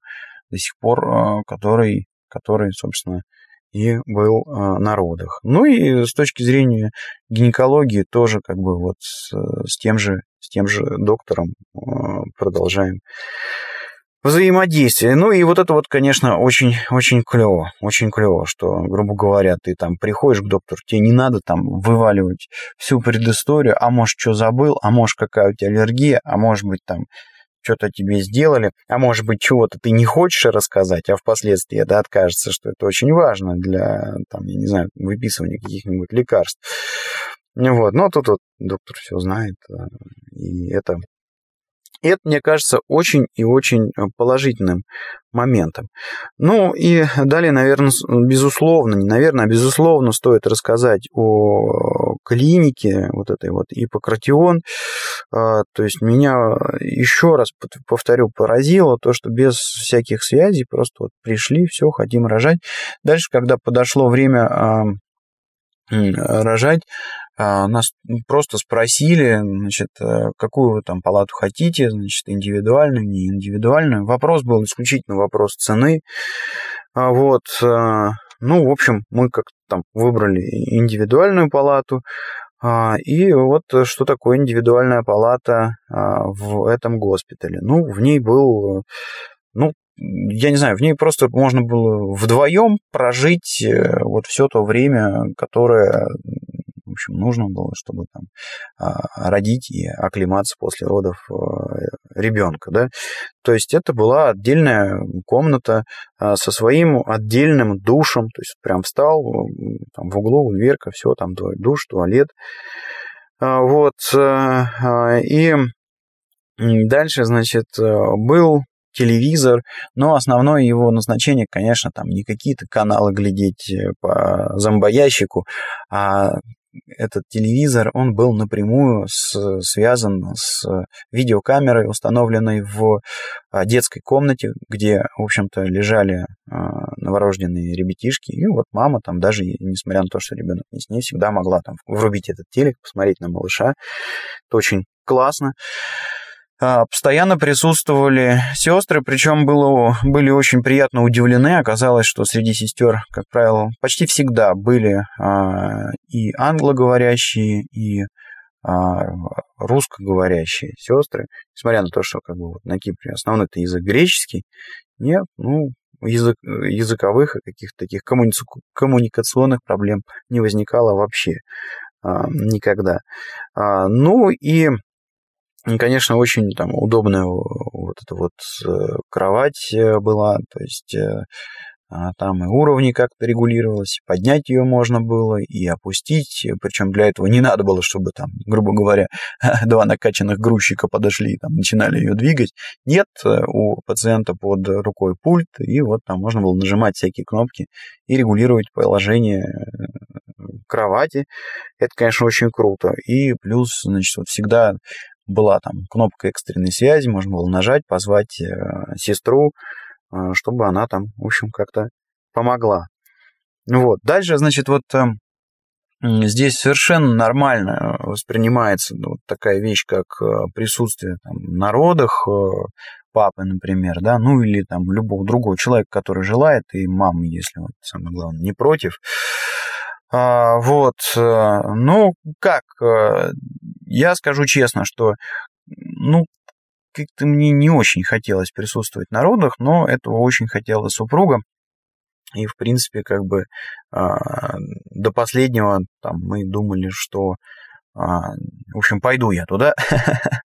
до сих пор, э, который, который собственно, и был э, на родах. Ну и с точки зрения гинекологии тоже как бы вот с, с тем же с тем же доктором продолжаем взаимодействие. Ну и вот это вот, конечно, очень-очень клево, очень клево, что, грубо говоря, ты там приходишь к доктору, тебе не надо там вываливать всю предысторию, а может, что забыл, а может, какая у тебя аллергия, а может быть, там что-то тебе сделали, а может быть, чего-то ты не хочешь рассказать, а впоследствии это откажется, что это очень важно для, там, я не знаю, выписывания каких-нибудь лекарств. Вот, но тут вот доктор все знает, э, и это это, мне кажется, очень и очень э, положительным моментом. Ну и далее, наверное, безусловно, не наверное, а безусловно стоит рассказать о клинике вот этой вот ипократион. А, то есть меня еще раз повторю, поразило то, что без всяких связей просто вот пришли, все, хотим рожать. Дальше, когда подошло время рожать, нас просто спросили, значит, э, какую вы там палату хотите, значит, индивидуальную, не индивидуальную. Вопрос был исключительно вопрос цены. А вот, э, ну, в общем, мы как-то там выбрали индивидуальную палату. А, и вот что такое индивидуальная палата в этом госпитале. Ну, в ней был, ну, я не знаю, в ней просто можно было вдвоем прожить э, вот все то время, которое общем, нужно было, чтобы там а, родить и оклематься после родов э, ребенка, да. То есть это была отдельная комната а, со своим отдельным душем, то есть прям встал, там в углу дверка, все, там душ, туалет. А, вот, э, и дальше, значит, был телевизор, но основное его назначение, конечно, там не какие-то каналы глядеть по зомбоящику, а этот телевизор, он был напрямую с, связан с видеокамерой, установленной в а, детской комнате, где, в общем-то, лежали а, новорожденные ребятишки. И вот мама там даже, несмотря на то, что ребенок не с ней, всегда могла там врубить этот телек, посмотреть на малыша. Это очень классно. А, постоянно присутствовали сестры, причем было, были очень приятно удивлены. Оказалось, что среди сестер, как правило, почти всегда были а, и англоговорящие, и а, русскоговорящие сестры. Несмотря на то, что как бы, вот, на Кипре основной это язык греческий, нет, ну, язык, языковых и каких-то таких коммуни- коммуникационных проблем не возникало вообще никогда. Ну и конечно, очень там удобная вот эта вот э, кровать э, была, то есть э, а там и уровни как-то регулировалось, поднять ее можно было и опустить, причем для этого не надо было, чтобы там, грубо говоря, (laughs) два накачанных грузчика подошли и там начинали ее двигать. Нет, у пациента под рукой пульт, и вот там можно было нажимать всякие кнопки и регулировать положение э, кровати. Это, конечно, очень круто. И плюс, значит, вот всегда была там кнопка экстренной связи, можно было нажать, позвать э, сестру, э, чтобы она там, в общем, как-то помогла. Вот. Дальше, значит, вот э, здесь совершенно нормально воспринимается вот такая вещь, как присутствие там, на родах э, папы, например, да, ну или там любого другого человека, который желает, и мамы, если вот самое главное, не против. А, вот, ну, как, я скажу честно, что, ну, как-то мне не очень хотелось присутствовать на родах, но этого очень хотела супруга. И, в принципе, как бы а, до последнего там мы думали, что в общем, пойду я туда.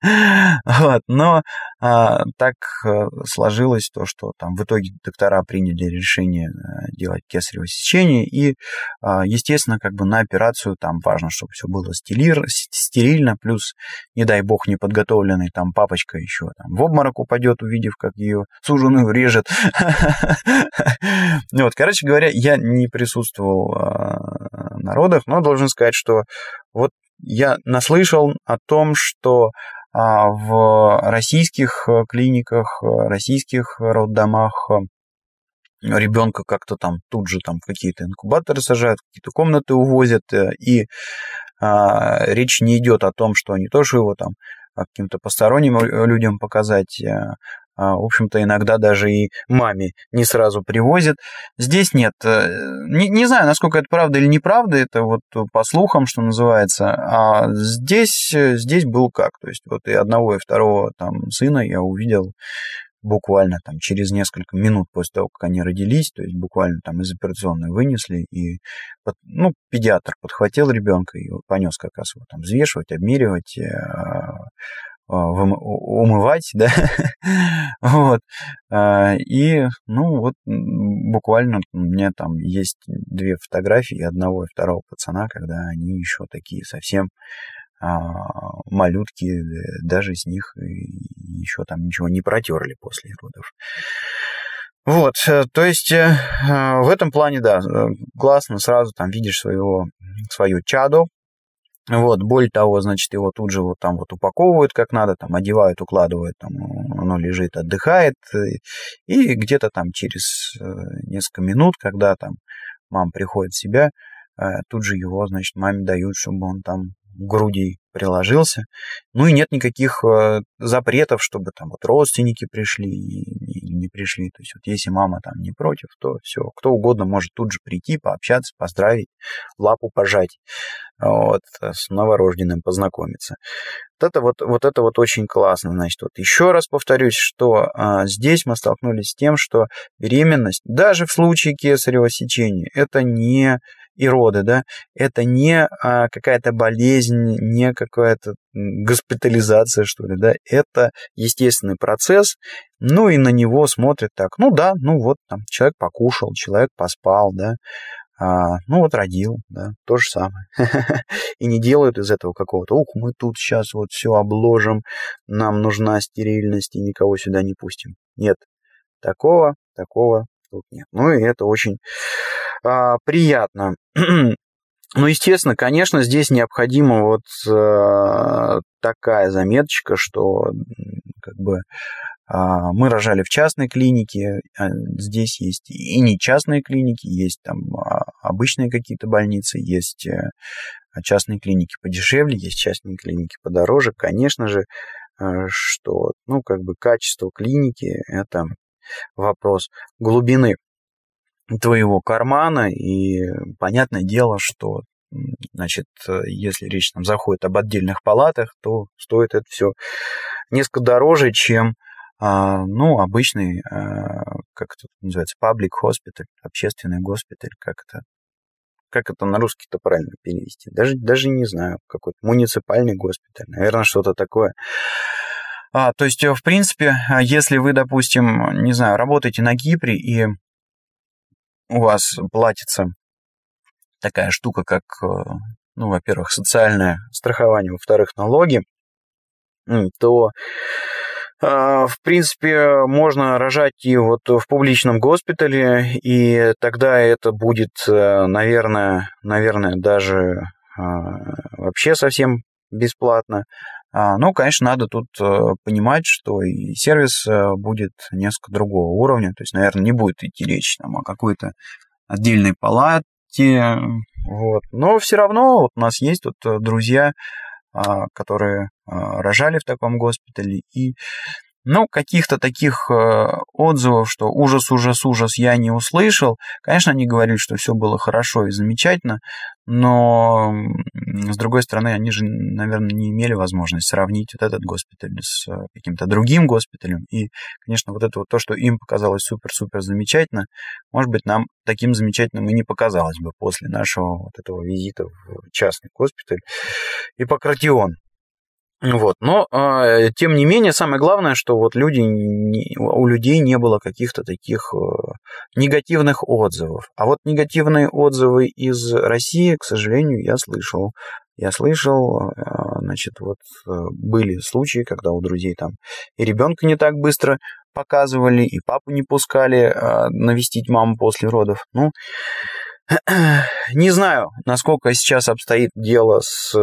(laughs) вот, но а, так э, сложилось то, что там в итоге доктора приняли решение э, делать кесарево сечение, и, а, естественно, как бы на операцию там важно, чтобы все было стилир, стерильно, плюс, не дай бог, неподготовленный там папочка еще там в обморок упадет, увидев, как ее суженую режет. (laughs) вот, короче говоря, я не присутствовал а, на родах, но должен сказать, что вот я наслышал о том, что а, в российских э, клиниках, э, российских роддомах э, ребенка как-то там тут же там какие-то инкубаторы сажают, какие-то комнаты увозят, и а, речь не идет о том, что они тоже его там каким-то посторонним людям показать, а, в общем-то, иногда даже и маме не сразу привозят. Здесь нет. Э, не, не знаю, насколько это правда или неправда, это вот по слухам, что называется. А здесь, здесь был как. То есть вот и одного, и второго там сына я увидел буквально там через несколько минут после того, как они родились, то есть буквально там из операционной вынесли, и ну, педиатр подхватил ребенка и понес как раз его там взвешивать, обмеривать, э, а, умывать, (laughs) да, вот, а, и, ну, вот, буквально у меня там есть две фотографии одного и второго пацана, когда они еще такие совсем а, малютки, даже с них еще там ничего не протерли после родов. Вот, э, то есть э, в этом плане, да, э, классно, сразу там видишь своего, свою чадо, вот, более того, значит, его тут же вот там вот упаковывают как надо, там одевают, укладывают, там оно лежит, отдыхает, и где-то там через э, несколько минут, когда там мама приходит в себя, э, тут же его, значит, маме дают, чтобы он там груди приложился. Ну и нет никаких э, запретов, чтобы там вот родственники пришли и не пришли. То есть вот если мама там не против, то все, кто угодно может тут же прийти, пообщаться, поздравить, лапу пожать, вот, с новорожденным познакомиться. Вот это вот, вот это вот очень классно. Значит, вот еще раз повторюсь, что а, здесь мы столкнулись с тем, что беременность, даже в случае кесарево сечения, это не и роды, да, это не а, какая-то болезнь, не какая-то госпитализация, что ли, да, это естественный процесс, ну и на него смотрят так, ну да, ну вот там человек покушал, человек поспал, да, а, ну вот родил, да, то же самое. (laughs) И не делают из этого какого-то, ух, мы тут сейчас вот все обложим, нам нужна стерильность и никого сюда не пустим. Нет, такого, такого тут нет. Ну и это очень а, приятно. (clears throat) Ну, естественно, конечно, здесь необходима вот э, такая заметочка, что как бы э, мы рожали в частной клинике, а здесь есть и не частные клиники, есть там а, обычные какие-то больницы, есть э, частные клиники подешевле, есть частные клиники подороже. Конечно же, э, что, ну, как бы качество клиники – это вопрос глубины твоего кармана, и понятное дело, что Значит, если речь там заходит об отдельных палатах, то стоит это все несколько дороже, чем а, ну, обычный, а, как это называется, public hospital, общественный госпиталь, как это, как это на русский-то правильно перевести? Даже, даже не знаю, какой-то муниципальный госпиталь, наверное, что-то такое. А, то есть, в принципе, если вы, допустим, не знаю, работаете на Кипре и у вас платится такая штука, как, э, ну, во-первых, социальное страхование, во-вторых, налоги, то а, в принципе, можно рожать и вот в публичном госпитале, и тогда это будет, э, наверное, наверное, даже а, вообще совсем бесплатно. А, ну, конечно, надо тут э, понимать, что и сервис э, будет несколько другого уровня. То есть, наверное, не будет идти речь там, о какой-то отдельной палате. Вот. Но все равно вот у нас есть вот друзья, а, которые рожали в таком госпитале. И ну, каких-то таких э, отзывов, что ужас, ужас, ужас, я не услышал. Конечно, они говорили, что все было хорошо и замечательно, но, с другой стороны, они же, наверное, не имели возможности сравнить вот этот госпиталь с э, каким-то другим госпиталем. И, конечно, вот это вот то, что им показалось супер-супер замечательно, может быть, нам таким замечательным и не показалось бы после нашего вот этого визита в частный госпиталь. И Иппократион. Вот. Но, э, тем не менее, самое главное, что вот люди, не, у людей не было каких-то таких э, негативных отзывов. А вот негативные отзывы из России, к сожалению, я слышал. Я слышал, э, значит, вот э, были случаи, когда у друзей там и ребенка не так быстро показывали, и папу не пускали э, навестить маму после родов. Ну, (clears throat) не знаю, насколько сейчас обстоит дело с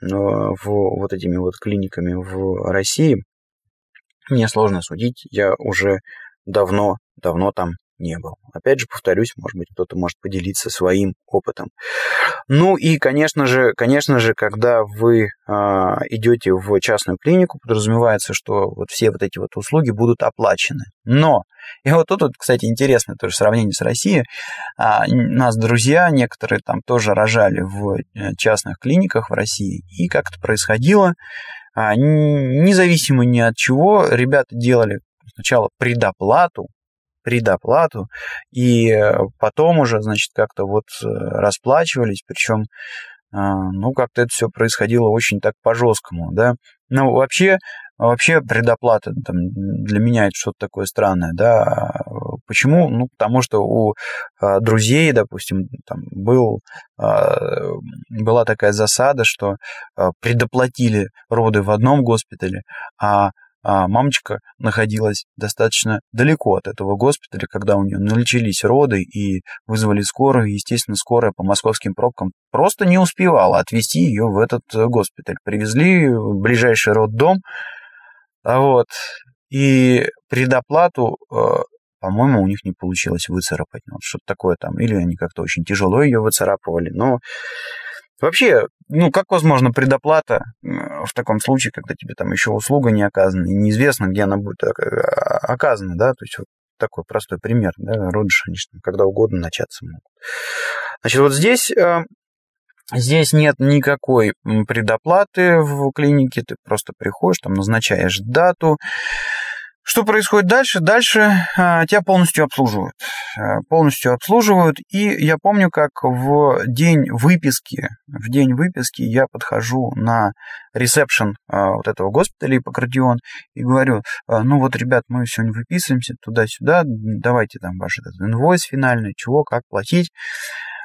в вот этими вот клиниками в России, мне сложно судить, я уже давно, давно там не был. Опять же, повторюсь, может быть, кто-то может поделиться своим опытом. Ну и, конечно же, конечно же, когда вы э, идете в частную клинику, подразумевается, что вот все вот эти вот услуги будут оплачены. Но, и вот тут, вот, кстати, интересно тоже сравнение с Россией. А, нас друзья некоторые там тоже рожали в э, частных клиниках в России, и как это происходило, а, независимо ни от чего, ребята делали сначала предоплату, предоплату, и э, потом уже, значит, как-то вот э, расплачивались, причем, а, ну, как-то это все происходило очень так по-жесткому, да. Ну, вообще, вообще предоплата там, для меня это что-то такое странное, да. Почему? Ну, потому что у друзей, допустим, там был, была такая засада, что предоплатили роды в одном госпитале, а а мамочка находилась достаточно далеко от этого госпиталя, когда у нее начались роды и вызвали скорую. Естественно, скорая по московским пробкам просто не успевала отвезти ее в этот э, госпиталь. Привезли в ближайший роддом, а вот, и предоплату э, по-моему, у них не получилось выцарапать. Ну, вот что-то такое там. Или они как-то очень тяжело ее выцарапывали. Но Вообще, ну, как возможно предоплата в таком случае, когда тебе там еще услуга не оказана, и неизвестно, где она будет оказана, да, то есть вот такой простой пример, да, родишь, они когда угодно начаться могут. Значит, вот здесь э, Здесь нет никакой предоплаты в клинике, ты просто приходишь, там назначаешь дату, что происходит дальше? Дальше а, тебя полностью обслуживают. А, полностью обслуживают. И я помню, как в день выписки, в день выписки я подхожу на ресепшн а, вот этого госпиталя Иппократион и говорю, ну вот, ребят, мы сегодня выписываемся туда-сюда, давайте там ваш этот инвойс финальный, чего, как платить.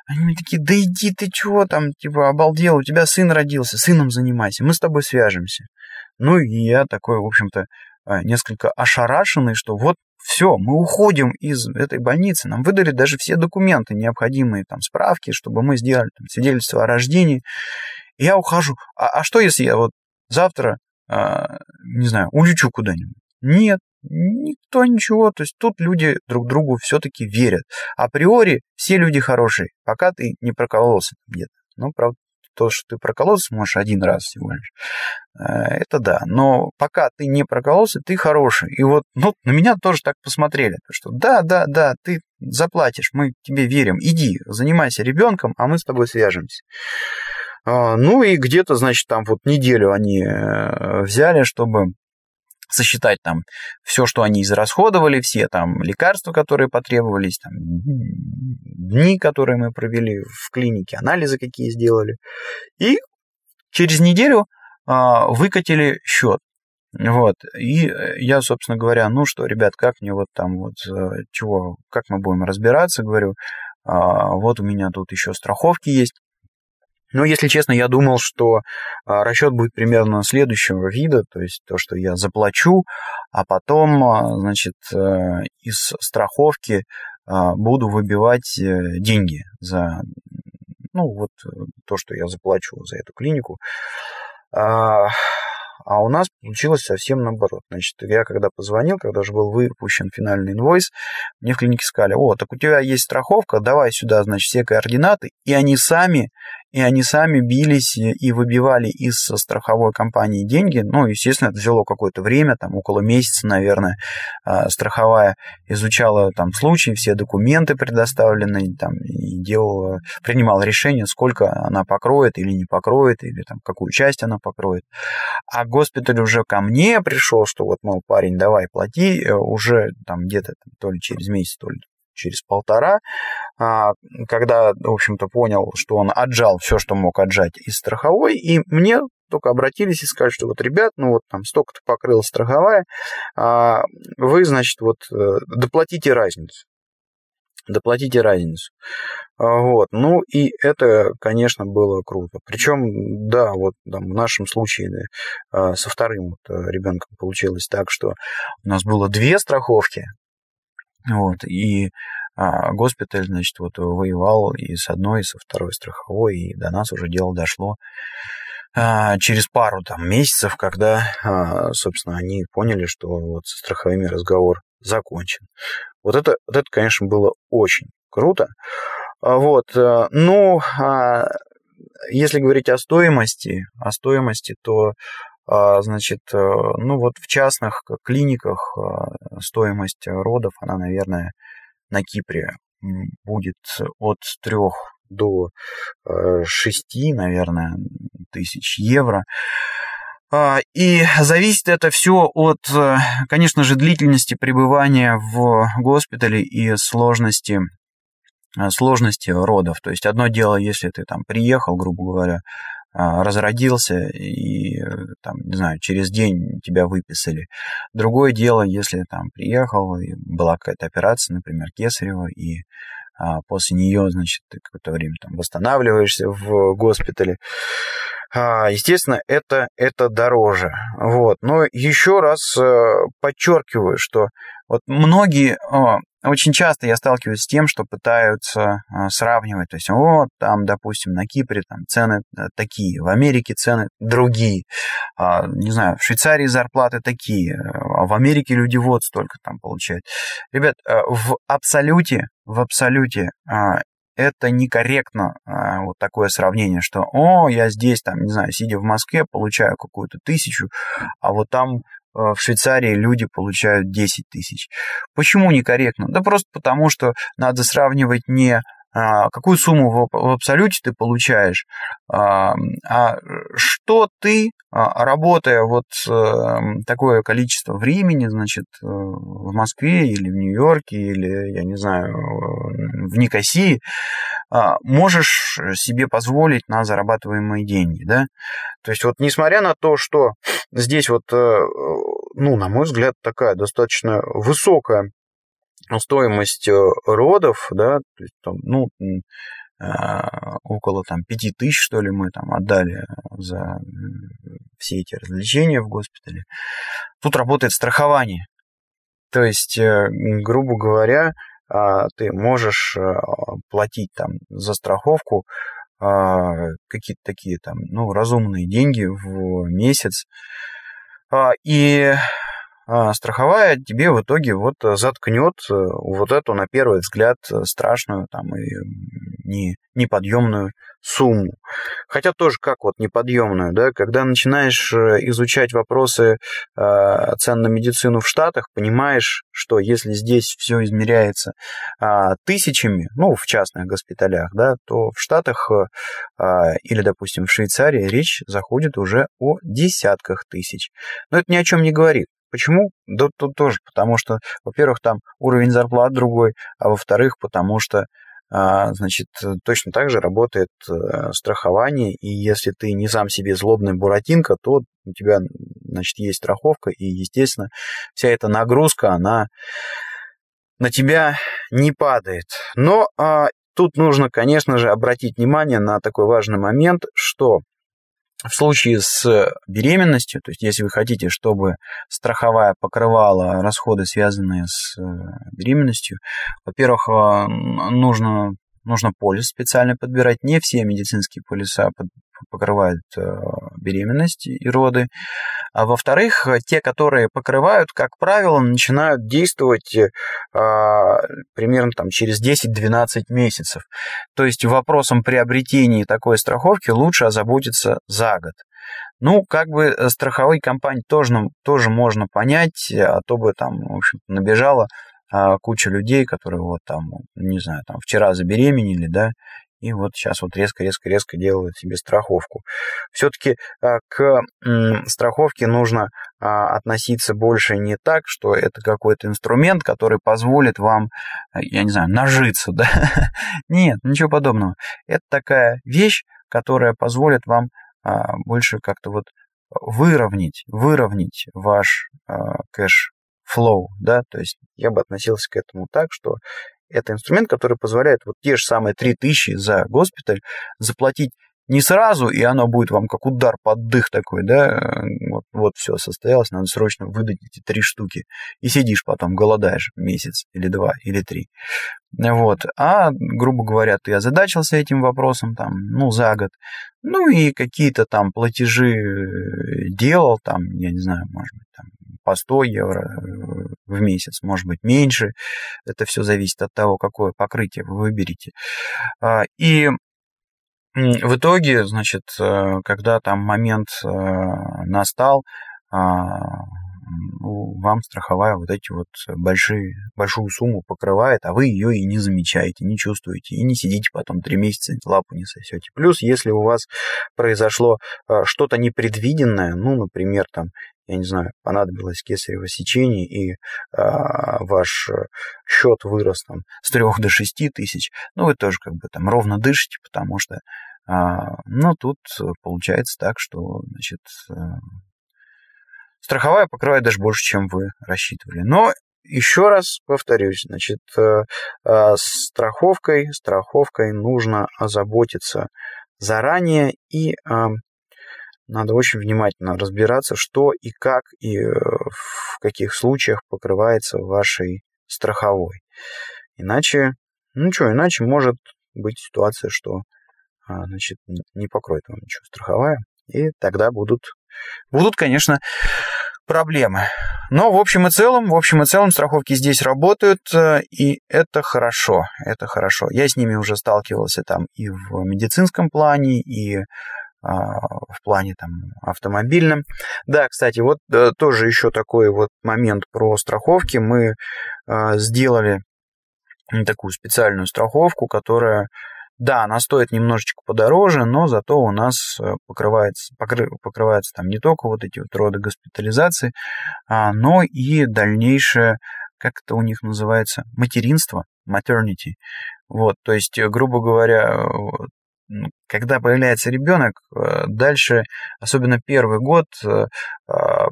Они мне такие, да иди ты чего там, типа, обалдел, у тебя сын родился, сыном занимайся, мы с тобой свяжемся. Ну и я такой, в общем-то, несколько ошарашенный, что вот все, мы уходим из этой больницы, нам выдали даже все документы, необходимые там справки, чтобы мы сделали там, свидетельство о рождении. Я ухожу. А, а что, если я вот завтра, а, не знаю, улечу куда-нибудь? Нет, никто ничего. То есть тут люди друг другу все-таки верят. Априори все люди хорошие, пока ты не прокололся где-то. Ну, правда, то, что ты прокололся можешь один раз всего лишь, э, это да. Но пока ты не прокололся, ты хороший. И вот ну, на меня тоже так посмотрели, что да, да, да, ты заплатишь, мы тебе верим, иди, занимайся ребенком, а мы с тобой свяжемся. А, ну и где-то, значит, там вот неделю они э, взяли, чтобы сосчитать там все, что они израсходовали, все там лекарства, которые потребовались, там, дни, которые мы провели в клинике, анализы какие сделали. И через неделю а, выкатили счет. Вот. И я, собственно говоря, ну что, ребят, как мне вот там вот, чего, как мы будем разбираться, говорю, вот у меня тут еще страховки есть. Но, если честно, я думал, что а, расчет будет примерно следующего вида, то есть то, что я заплачу, а потом, а, значит, э, из страховки а, буду выбивать э, деньги за, ну, вот э, то, что я заплачу за эту клинику. А у нас получилось совсем наоборот. Значит, я когда позвонил, когда уже был выпущен финальный инвойс, мне в клинике сказали, о, так у тебя есть страховка, давай сюда, значит, все координаты. И они сами и они сами бились и выбивали из страховой компании деньги. Ну, естественно, это взяло какое-то время, там около месяца, наверное, а, страховая изучала там случаи, все документы предоставленные, там, и делала, принимала решение, сколько она покроет или не покроет, или там какую часть она покроет. А госпиталь уже ко мне пришел, что вот, мол, парень, давай плати, э, уже там где-то то ли через месяц, то ли через полтора, а, когда, в общем-то, понял, что он отжал все, что мог отжать из страховой, и мне только обратились и сказали, что вот, ребят, ну вот там столько-то покрыла страховая, а, вы, значит, вот э, доплатите разницу. Доплатите разницу. А, вот. Ну и это, конечно, было круто. Причем, да, вот там, в нашем случае со вторым вот э, ребенком получилось так, что у нас было две страховки, вот, и а, госпиталь, значит, вот воевал и с одной, и со второй страховой, и до нас уже дело дошло а, через пару там месяцев, когда, а, собственно, они поняли, что вот со страховыми разговор закончен. Вот это, вот это, конечно, было очень круто. А, вот, а, ну, а, если говорить о стоимости, о стоимости, то значит, э, ну вот в частных клиниках а, стоимость родов, она, наверное, на Кипре будет от 3 до 6, э, наверное, тысяч евро. А, и зависит это все от, э, конечно же, длительности пребывания в госпитале и сложности сложности родов. То есть одно дело, если ты там приехал, грубо говоря, а, разродился и, там, не знаю, через день тебя выписали. Другое дело, если там приехал, и была какая-то операция, например, кесарева, и а, после нее, значит, ты какое-то время там восстанавливаешься в госпитале. А, естественно, это, это дороже. Вот. Но еще раз э, подчеркиваю, что вот многие очень часто я сталкиваюсь с тем, что пытаются а, сравнивать, то есть, вот, там, допустим, на Кипре там цены э, такие, в Америке цены другие, а, не знаю, в Швейцарии зарплаты такие, а в Америке люди вот столько там получают. Ребят, э, в абсолюте, в абсолюте это некорректно, вот такое сравнение, что, о, я здесь, там, не знаю, сидя в Москве, получаю какую-то тысячу, а вот там в Швейцарии люди получают 10 тысяч. Почему некорректно? Да просто потому, что надо сравнивать не какую сумму в абсолюте ты получаешь, а, а что ты, а, работая вот эм, такое количество времени, значит, э, в Москве или в Нью-Йорке, или, я не знаю, в Никосии, можешь себе позволить на зарабатываемые деньги, да? То есть вот несмотря на то, что здесь вот, э, ну, на мой взгляд, такая достаточно высокая стоимость э, родов, да, там, ну, а, около там пяти тысяч, что ли, мы там отдали за все эти развлечения в госпитале. Тут работает страхование. То есть, э, грубо говоря, а, ты можешь э, платить там за страховку а, какие-то такие там, ну, разумные деньги в месяц. И а страховая тебе в итоге вот э, заткнет э, вот эту, на первый взгляд, э, страшную там и не, неподъемную сумму. Хотя тоже как вот неподъемную, да, когда начинаешь изучать вопросы э, цен на медицину в Штатах, понимаешь, что если здесь все измеряется э, тысячами, ну, в частных госпиталях, да, то в Штатах э, или, допустим, в Швейцарии речь заходит уже о десятках тысяч. Но это ни о чем не говорит. Почему? Да тут тоже, потому что, во-первых, там уровень зарплат другой, а во-вторых, потому что значит, точно так же работает страхование, и если ты не сам себе злобный буратинка, то у тебя, значит, есть страховка, и, естественно, вся эта нагрузка, она на тебя не падает. Но а, тут нужно, конечно же, обратить внимание на такой важный момент, что в случае с беременностью, то есть если вы хотите, чтобы страховая покрывала расходы, связанные с э, беременностью, во-первых, а, нужно нужно полис специально подбирать. Не все медицинские полиса покрывают э, беременность и роды. А во-вторых, те, которые покрывают, как правило, начинают действовать э, примерно там, через 10-12 месяцев. То есть вопросом приобретения такой страховки лучше озаботиться за год. Ну, как бы э, страховые компании тоже, тоже можно понять, а то бы там, в общем набежало а, куча людей, которые вот там, не знаю, там вчера забеременели, да, и вот сейчас вот резко-резко-резко делают себе страховку. Все-таки а, к страховке нужно а, относиться больше не так, что это какой-то инструмент, который позволит вам, я не знаю, нажиться, (laughs) да? Нет, ничего подобного. Это такая вещь, которая позволит вам больше как-то вот выровнять, выровнять ваш кэш flow, да, то есть я бы относился к этому так, что это инструмент, который позволяет вот те же самые 3000 за госпиталь заплатить не сразу, и оно будет вам как удар под дых такой, да, вот, вот все состоялось, надо срочно выдать эти три штуки, и сидишь потом, голодаешь месяц или два, или три. Вот, а, грубо говоря, ты озадачился этим вопросом, там, ну, за год, ну, и какие-то там платежи делал, там, я не знаю, может быть, там, по 100 евро э, в месяц, может быть, меньше. Это все зависит от того, какое покрытие вы выберете. А, и в итоге, значит, э, когда там момент э, настал, а, вам страховая вот эти вот большие, большую сумму покрывает, а вы ее и не замечаете, не чувствуете, и не сидите потом три месяца, лапу не сосете. Плюс, если у вас произошло что-то непредвиденное, ну, например, там я не знаю, понадобилось кесарево сечение, и а, ваш э, счет вырос там с 3 до 6 тысяч, ну, вы тоже как бы там ровно дышите, потому что, а, ну, тут получается так, что, значит, а, страховая покрывает даже больше, чем вы рассчитывали. Но еще раз повторюсь, значит, а, страховкой, страховкой нужно озаботиться заранее и надо очень внимательно разбираться, что и как и э, в каких случаях покрывается вашей страховой. Иначе, ну что, иначе может быть ситуация, что а, значит, не покроет вам ничего страховая, и тогда будут, будут, конечно, проблемы. Но в общем и целом, в общем и целом страховки здесь работают, э, и это хорошо, это хорошо. Я с ними уже сталкивался там и в медицинском плане, и в плане там автомобильном. Да, кстати, вот э, тоже еще такой вот момент про страховки. Мы а, сделали такую специальную страховку, которая, да, она стоит немножечко подороже, но зато у нас э, покрывается, покры, покрывается там не только вот эти вот роды госпитализации, а, но и дальнейшее, как это у них называется, материнство, maternity. Вот, то есть, грубо говоря, когда появляется ребенок, э, дальше, особенно первый год, э, а,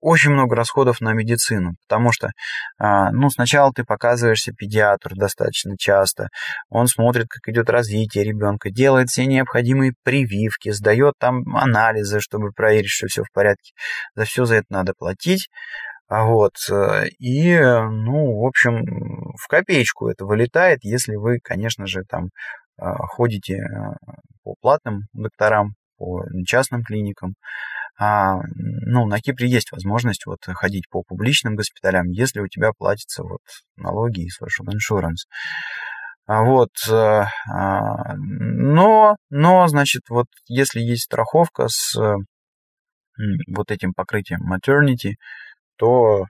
очень много расходов на медицину, потому что, а, ну, сначала ты показываешься педиатру достаточно часто, он смотрит, как идет развитие ребенка, делает все необходимые прививки, сдает там анализы, чтобы проверить, что все в порядке. За все за это надо платить. А вот, э, и, ну, в общем, в копеечку это вылетает, если вы, конечно же, там ходите а, по платным докторам, по частным клиникам. А, ну, на Кипре есть возможность вот ходить по публичным госпиталям, если у тебя платятся вот налоги и social insurance. Вот, но, но, значит, вот если есть страховка с вот этим покрытием maternity, то,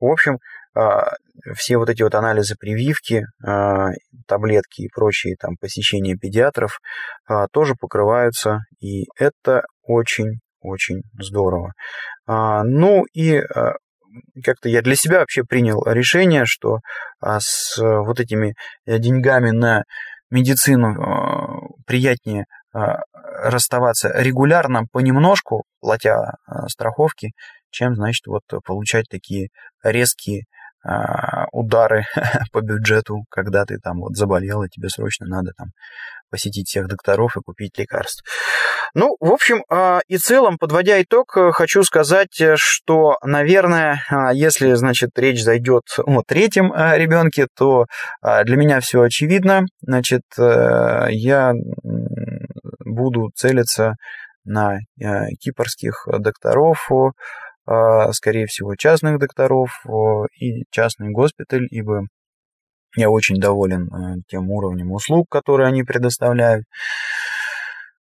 в общем, а, все вот эти вот анализы прививки, а, таблетки и прочие там посещения педиатров а, тоже покрываются, и это очень-очень здорово. Ну и как-то я для себя вообще принял решение, что а, с вот этими деньгами на медицину а, приятнее а, расставаться регулярно, понемножку, платя страховки, чем, значит, вот получать такие резкие удары (laughs) по бюджету, когда ты там вот заболел, и тебе срочно надо там посетить всех докторов и купить лекарств. Ну, в общем а, и целом, подводя итог, э, хочу сказать, э, что, наверное, а, если, значит, речь зайдет о третьем а, ребенке, то для меня все очевидно. Значит, э, я буду целиться на кипрских докторов, скорее всего, частных докторов и частный госпиталь, ибо я очень доволен тем уровнем услуг, которые они предоставляют.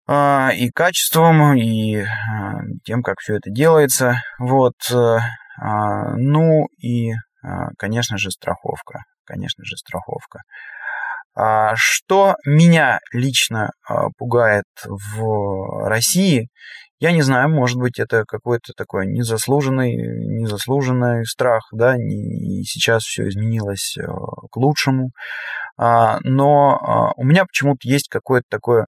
А, и качеством, и а, тем, как все это делается. Вот. Э, а, ну и, конечно же, страховка. Конечно же, страховка. Что меня лично пугает в России, я не знаю, может быть, это какой-то такой незаслуженный, незаслуженный страх, да, и сейчас все изменилось э, к лучшему. А, но а, у меня почему-то есть какое-то такое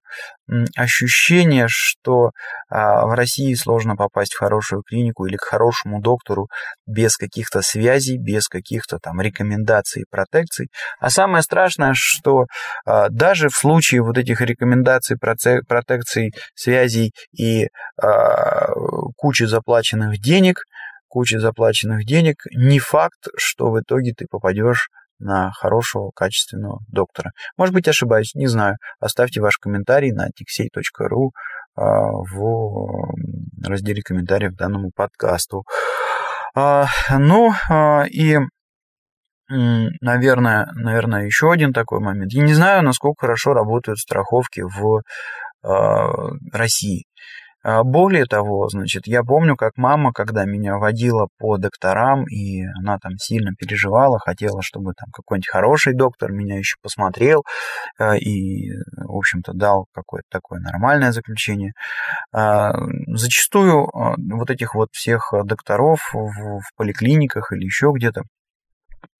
ощущение, что а, в России сложно попасть в хорошую клинику или к хорошему доктору без каких-то связей, без каких-то там рекомендаций и протекций. А самое страшное, что даже в случае вот этих рекомендаций, протекций, связей и кучи заплаченных денег, кучи заплаченных денег, не факт, что в итоге ты попадешь на хорошего, качественного доктора. Может быть, ошибаюсь, не знаю. Оставьте ваш комментарий на tixey.ru а, в разделе комментариев данному подкасту. А, ну, а, и наверное, наверное, еще один такой момент. Я не знаю, насколько хорошо работают страховки в России. А, более того, значит, я помню, как мама, когда меня водила по докторам, и она там сильно переживала, хотела, чтобы там какой-нибудь хороший доктор меня еще посмотрел а, и, в общем-то, дал какое-то такое нормальное заключение. А, зачастую вот этих вот всех докторов в поликлиниках или еще где-то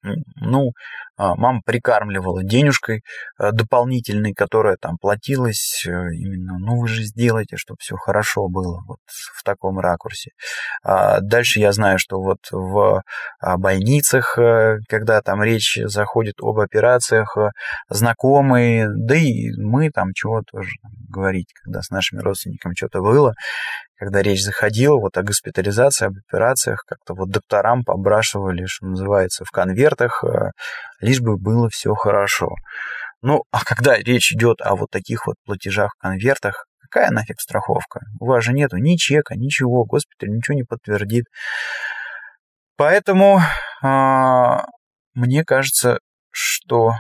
ну, а, мама прикармливала денежкой э, дополнительной, которая там платилась э, именно, ну вы же сделайте, чтобы все хорошо было вот в таком ракурсе. А дальше я знаю, что вот в а, больницах, э, когда там речь заходит об операциях, знакомые, да и мы там чего тоже говорить, когда с нашими родственниками что-то было, когда речь заходила вот о госпитализации, об операциях, как-то вот докторам побрашивали, что называется, в конвертах, э, лишь бы было все хорошо. Ну, а когда речь идет о вот таких вот платежах в конвертах, какая нафиг страховка? У вас же нету ни чека, ничего, госпиталь ничего не подтвердит. Поэтому а, мне кажется, что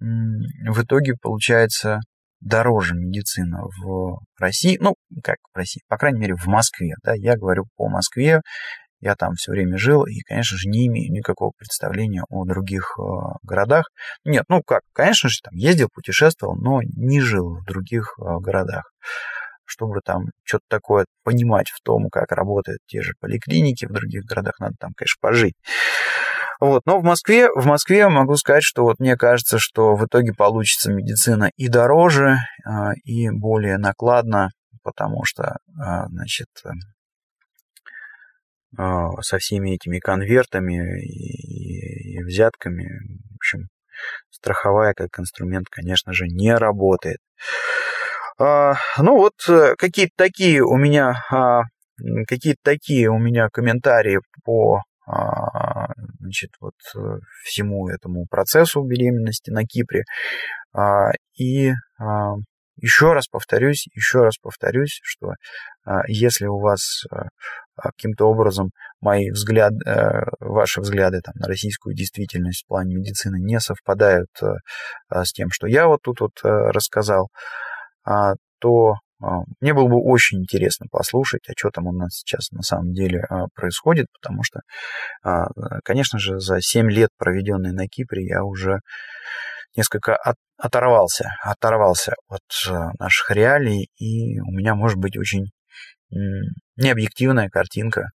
в итоге получается дороже медицина в России, ну, как в России, по крайней мере, в Москве, да, я говорю по Москве, я там все время жил и, конечно же, не имею никакого представления о других э, городах. Нет, ну как, конечно же, там ездил, путешествовал, но не жил в других э, городах. Чтобы там что-то такое понимать в том, как работают те же поликлиники в других городах, надо там, конечно, пожить. Вот. Но в Москве, в Москве могу сказать, что вот мне кажется, что в итоге получится медицина и дороже, а, и более накладно, потому что, значит, со всеми этими конвертами и взятками, в общем, страховая как инструмент, конечно же, не работает. Ну вот э, какие-то такие у меня какие-то такие у меня комментарии по а, значит, вот э, всему этому процессу беременности на Кипре. А, и а, еще раз повторюсь, еще раз повторюсь, что если у вас каким-то образом мои взгляды, э, ваши взгляды там, на российскую действительность в плане медицины не совпадают э, с тем, что я вот тут вот рассказал, то а, мне было бы очень интересно послушать, а что там у нас сейчас на самом деле а, происходит, потому что, а, конечно же, за 7 лет, проведенные на Кипре, я уже несколько от, оторвался, оторвался от наших реалий, и у меня может быть очень необъективная картинка,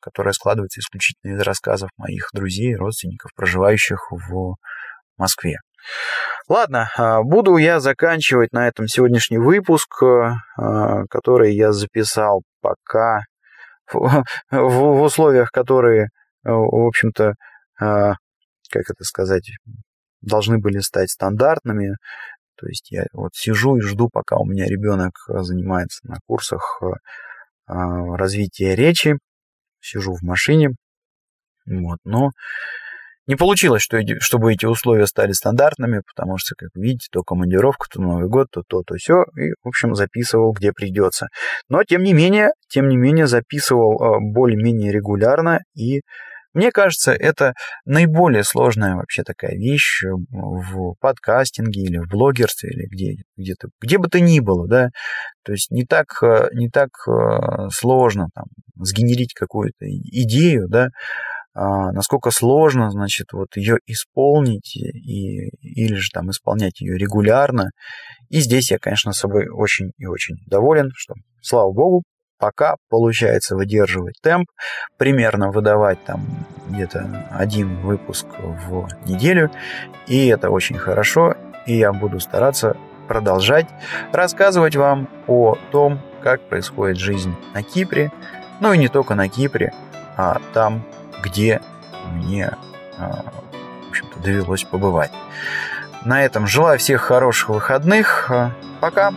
которая складывается исключительно из рассказов моих друзей, родственников, проживающих в Москве. Ладно, а, буду я заканчивать на этом сегодняшний выпуск, а, который я записал пока в, в условиях, которые, в общем-то, а, как это сказать, должны были стать стандартными. То есть я вот сижу и жду, пока у меня ребенок занимается на курсах развития речи, сижу в машине, вот, но не получилось, что, чтобы эти условия стали стандартными, потому что, как видите, то командировка, то Новый год, то то, то все, и, в общем, записывал, где придется. Но, тем не менее, тем не менее, записывал а, более-менее регулярно, и мне кажется, это наиболее сложная вообще такая вещь в подкастинге или в блогерстве, или где, где-то, где бы то ни было, да, то есть не так, а, не так а, сложно там сгенерить какую-то идею, да, а, насколько сложно, значит, вот ее исполнить и, или же там исполнять ее регулярно. И здесь я, конечно, собой очень и очень доволен, что, слава богу, пока получается выдерживать темп, примерно выдавать там где-то один выпуск в неделю, и это очень хорошо, и я буду стараться продолжать рассказывать вам о том, как происходит жизнь на Кипре, ну и не только на Кипре, а там, где мне, а, в общем-то, довелось побывать. На этом желаю всех хороших выходных. Пока!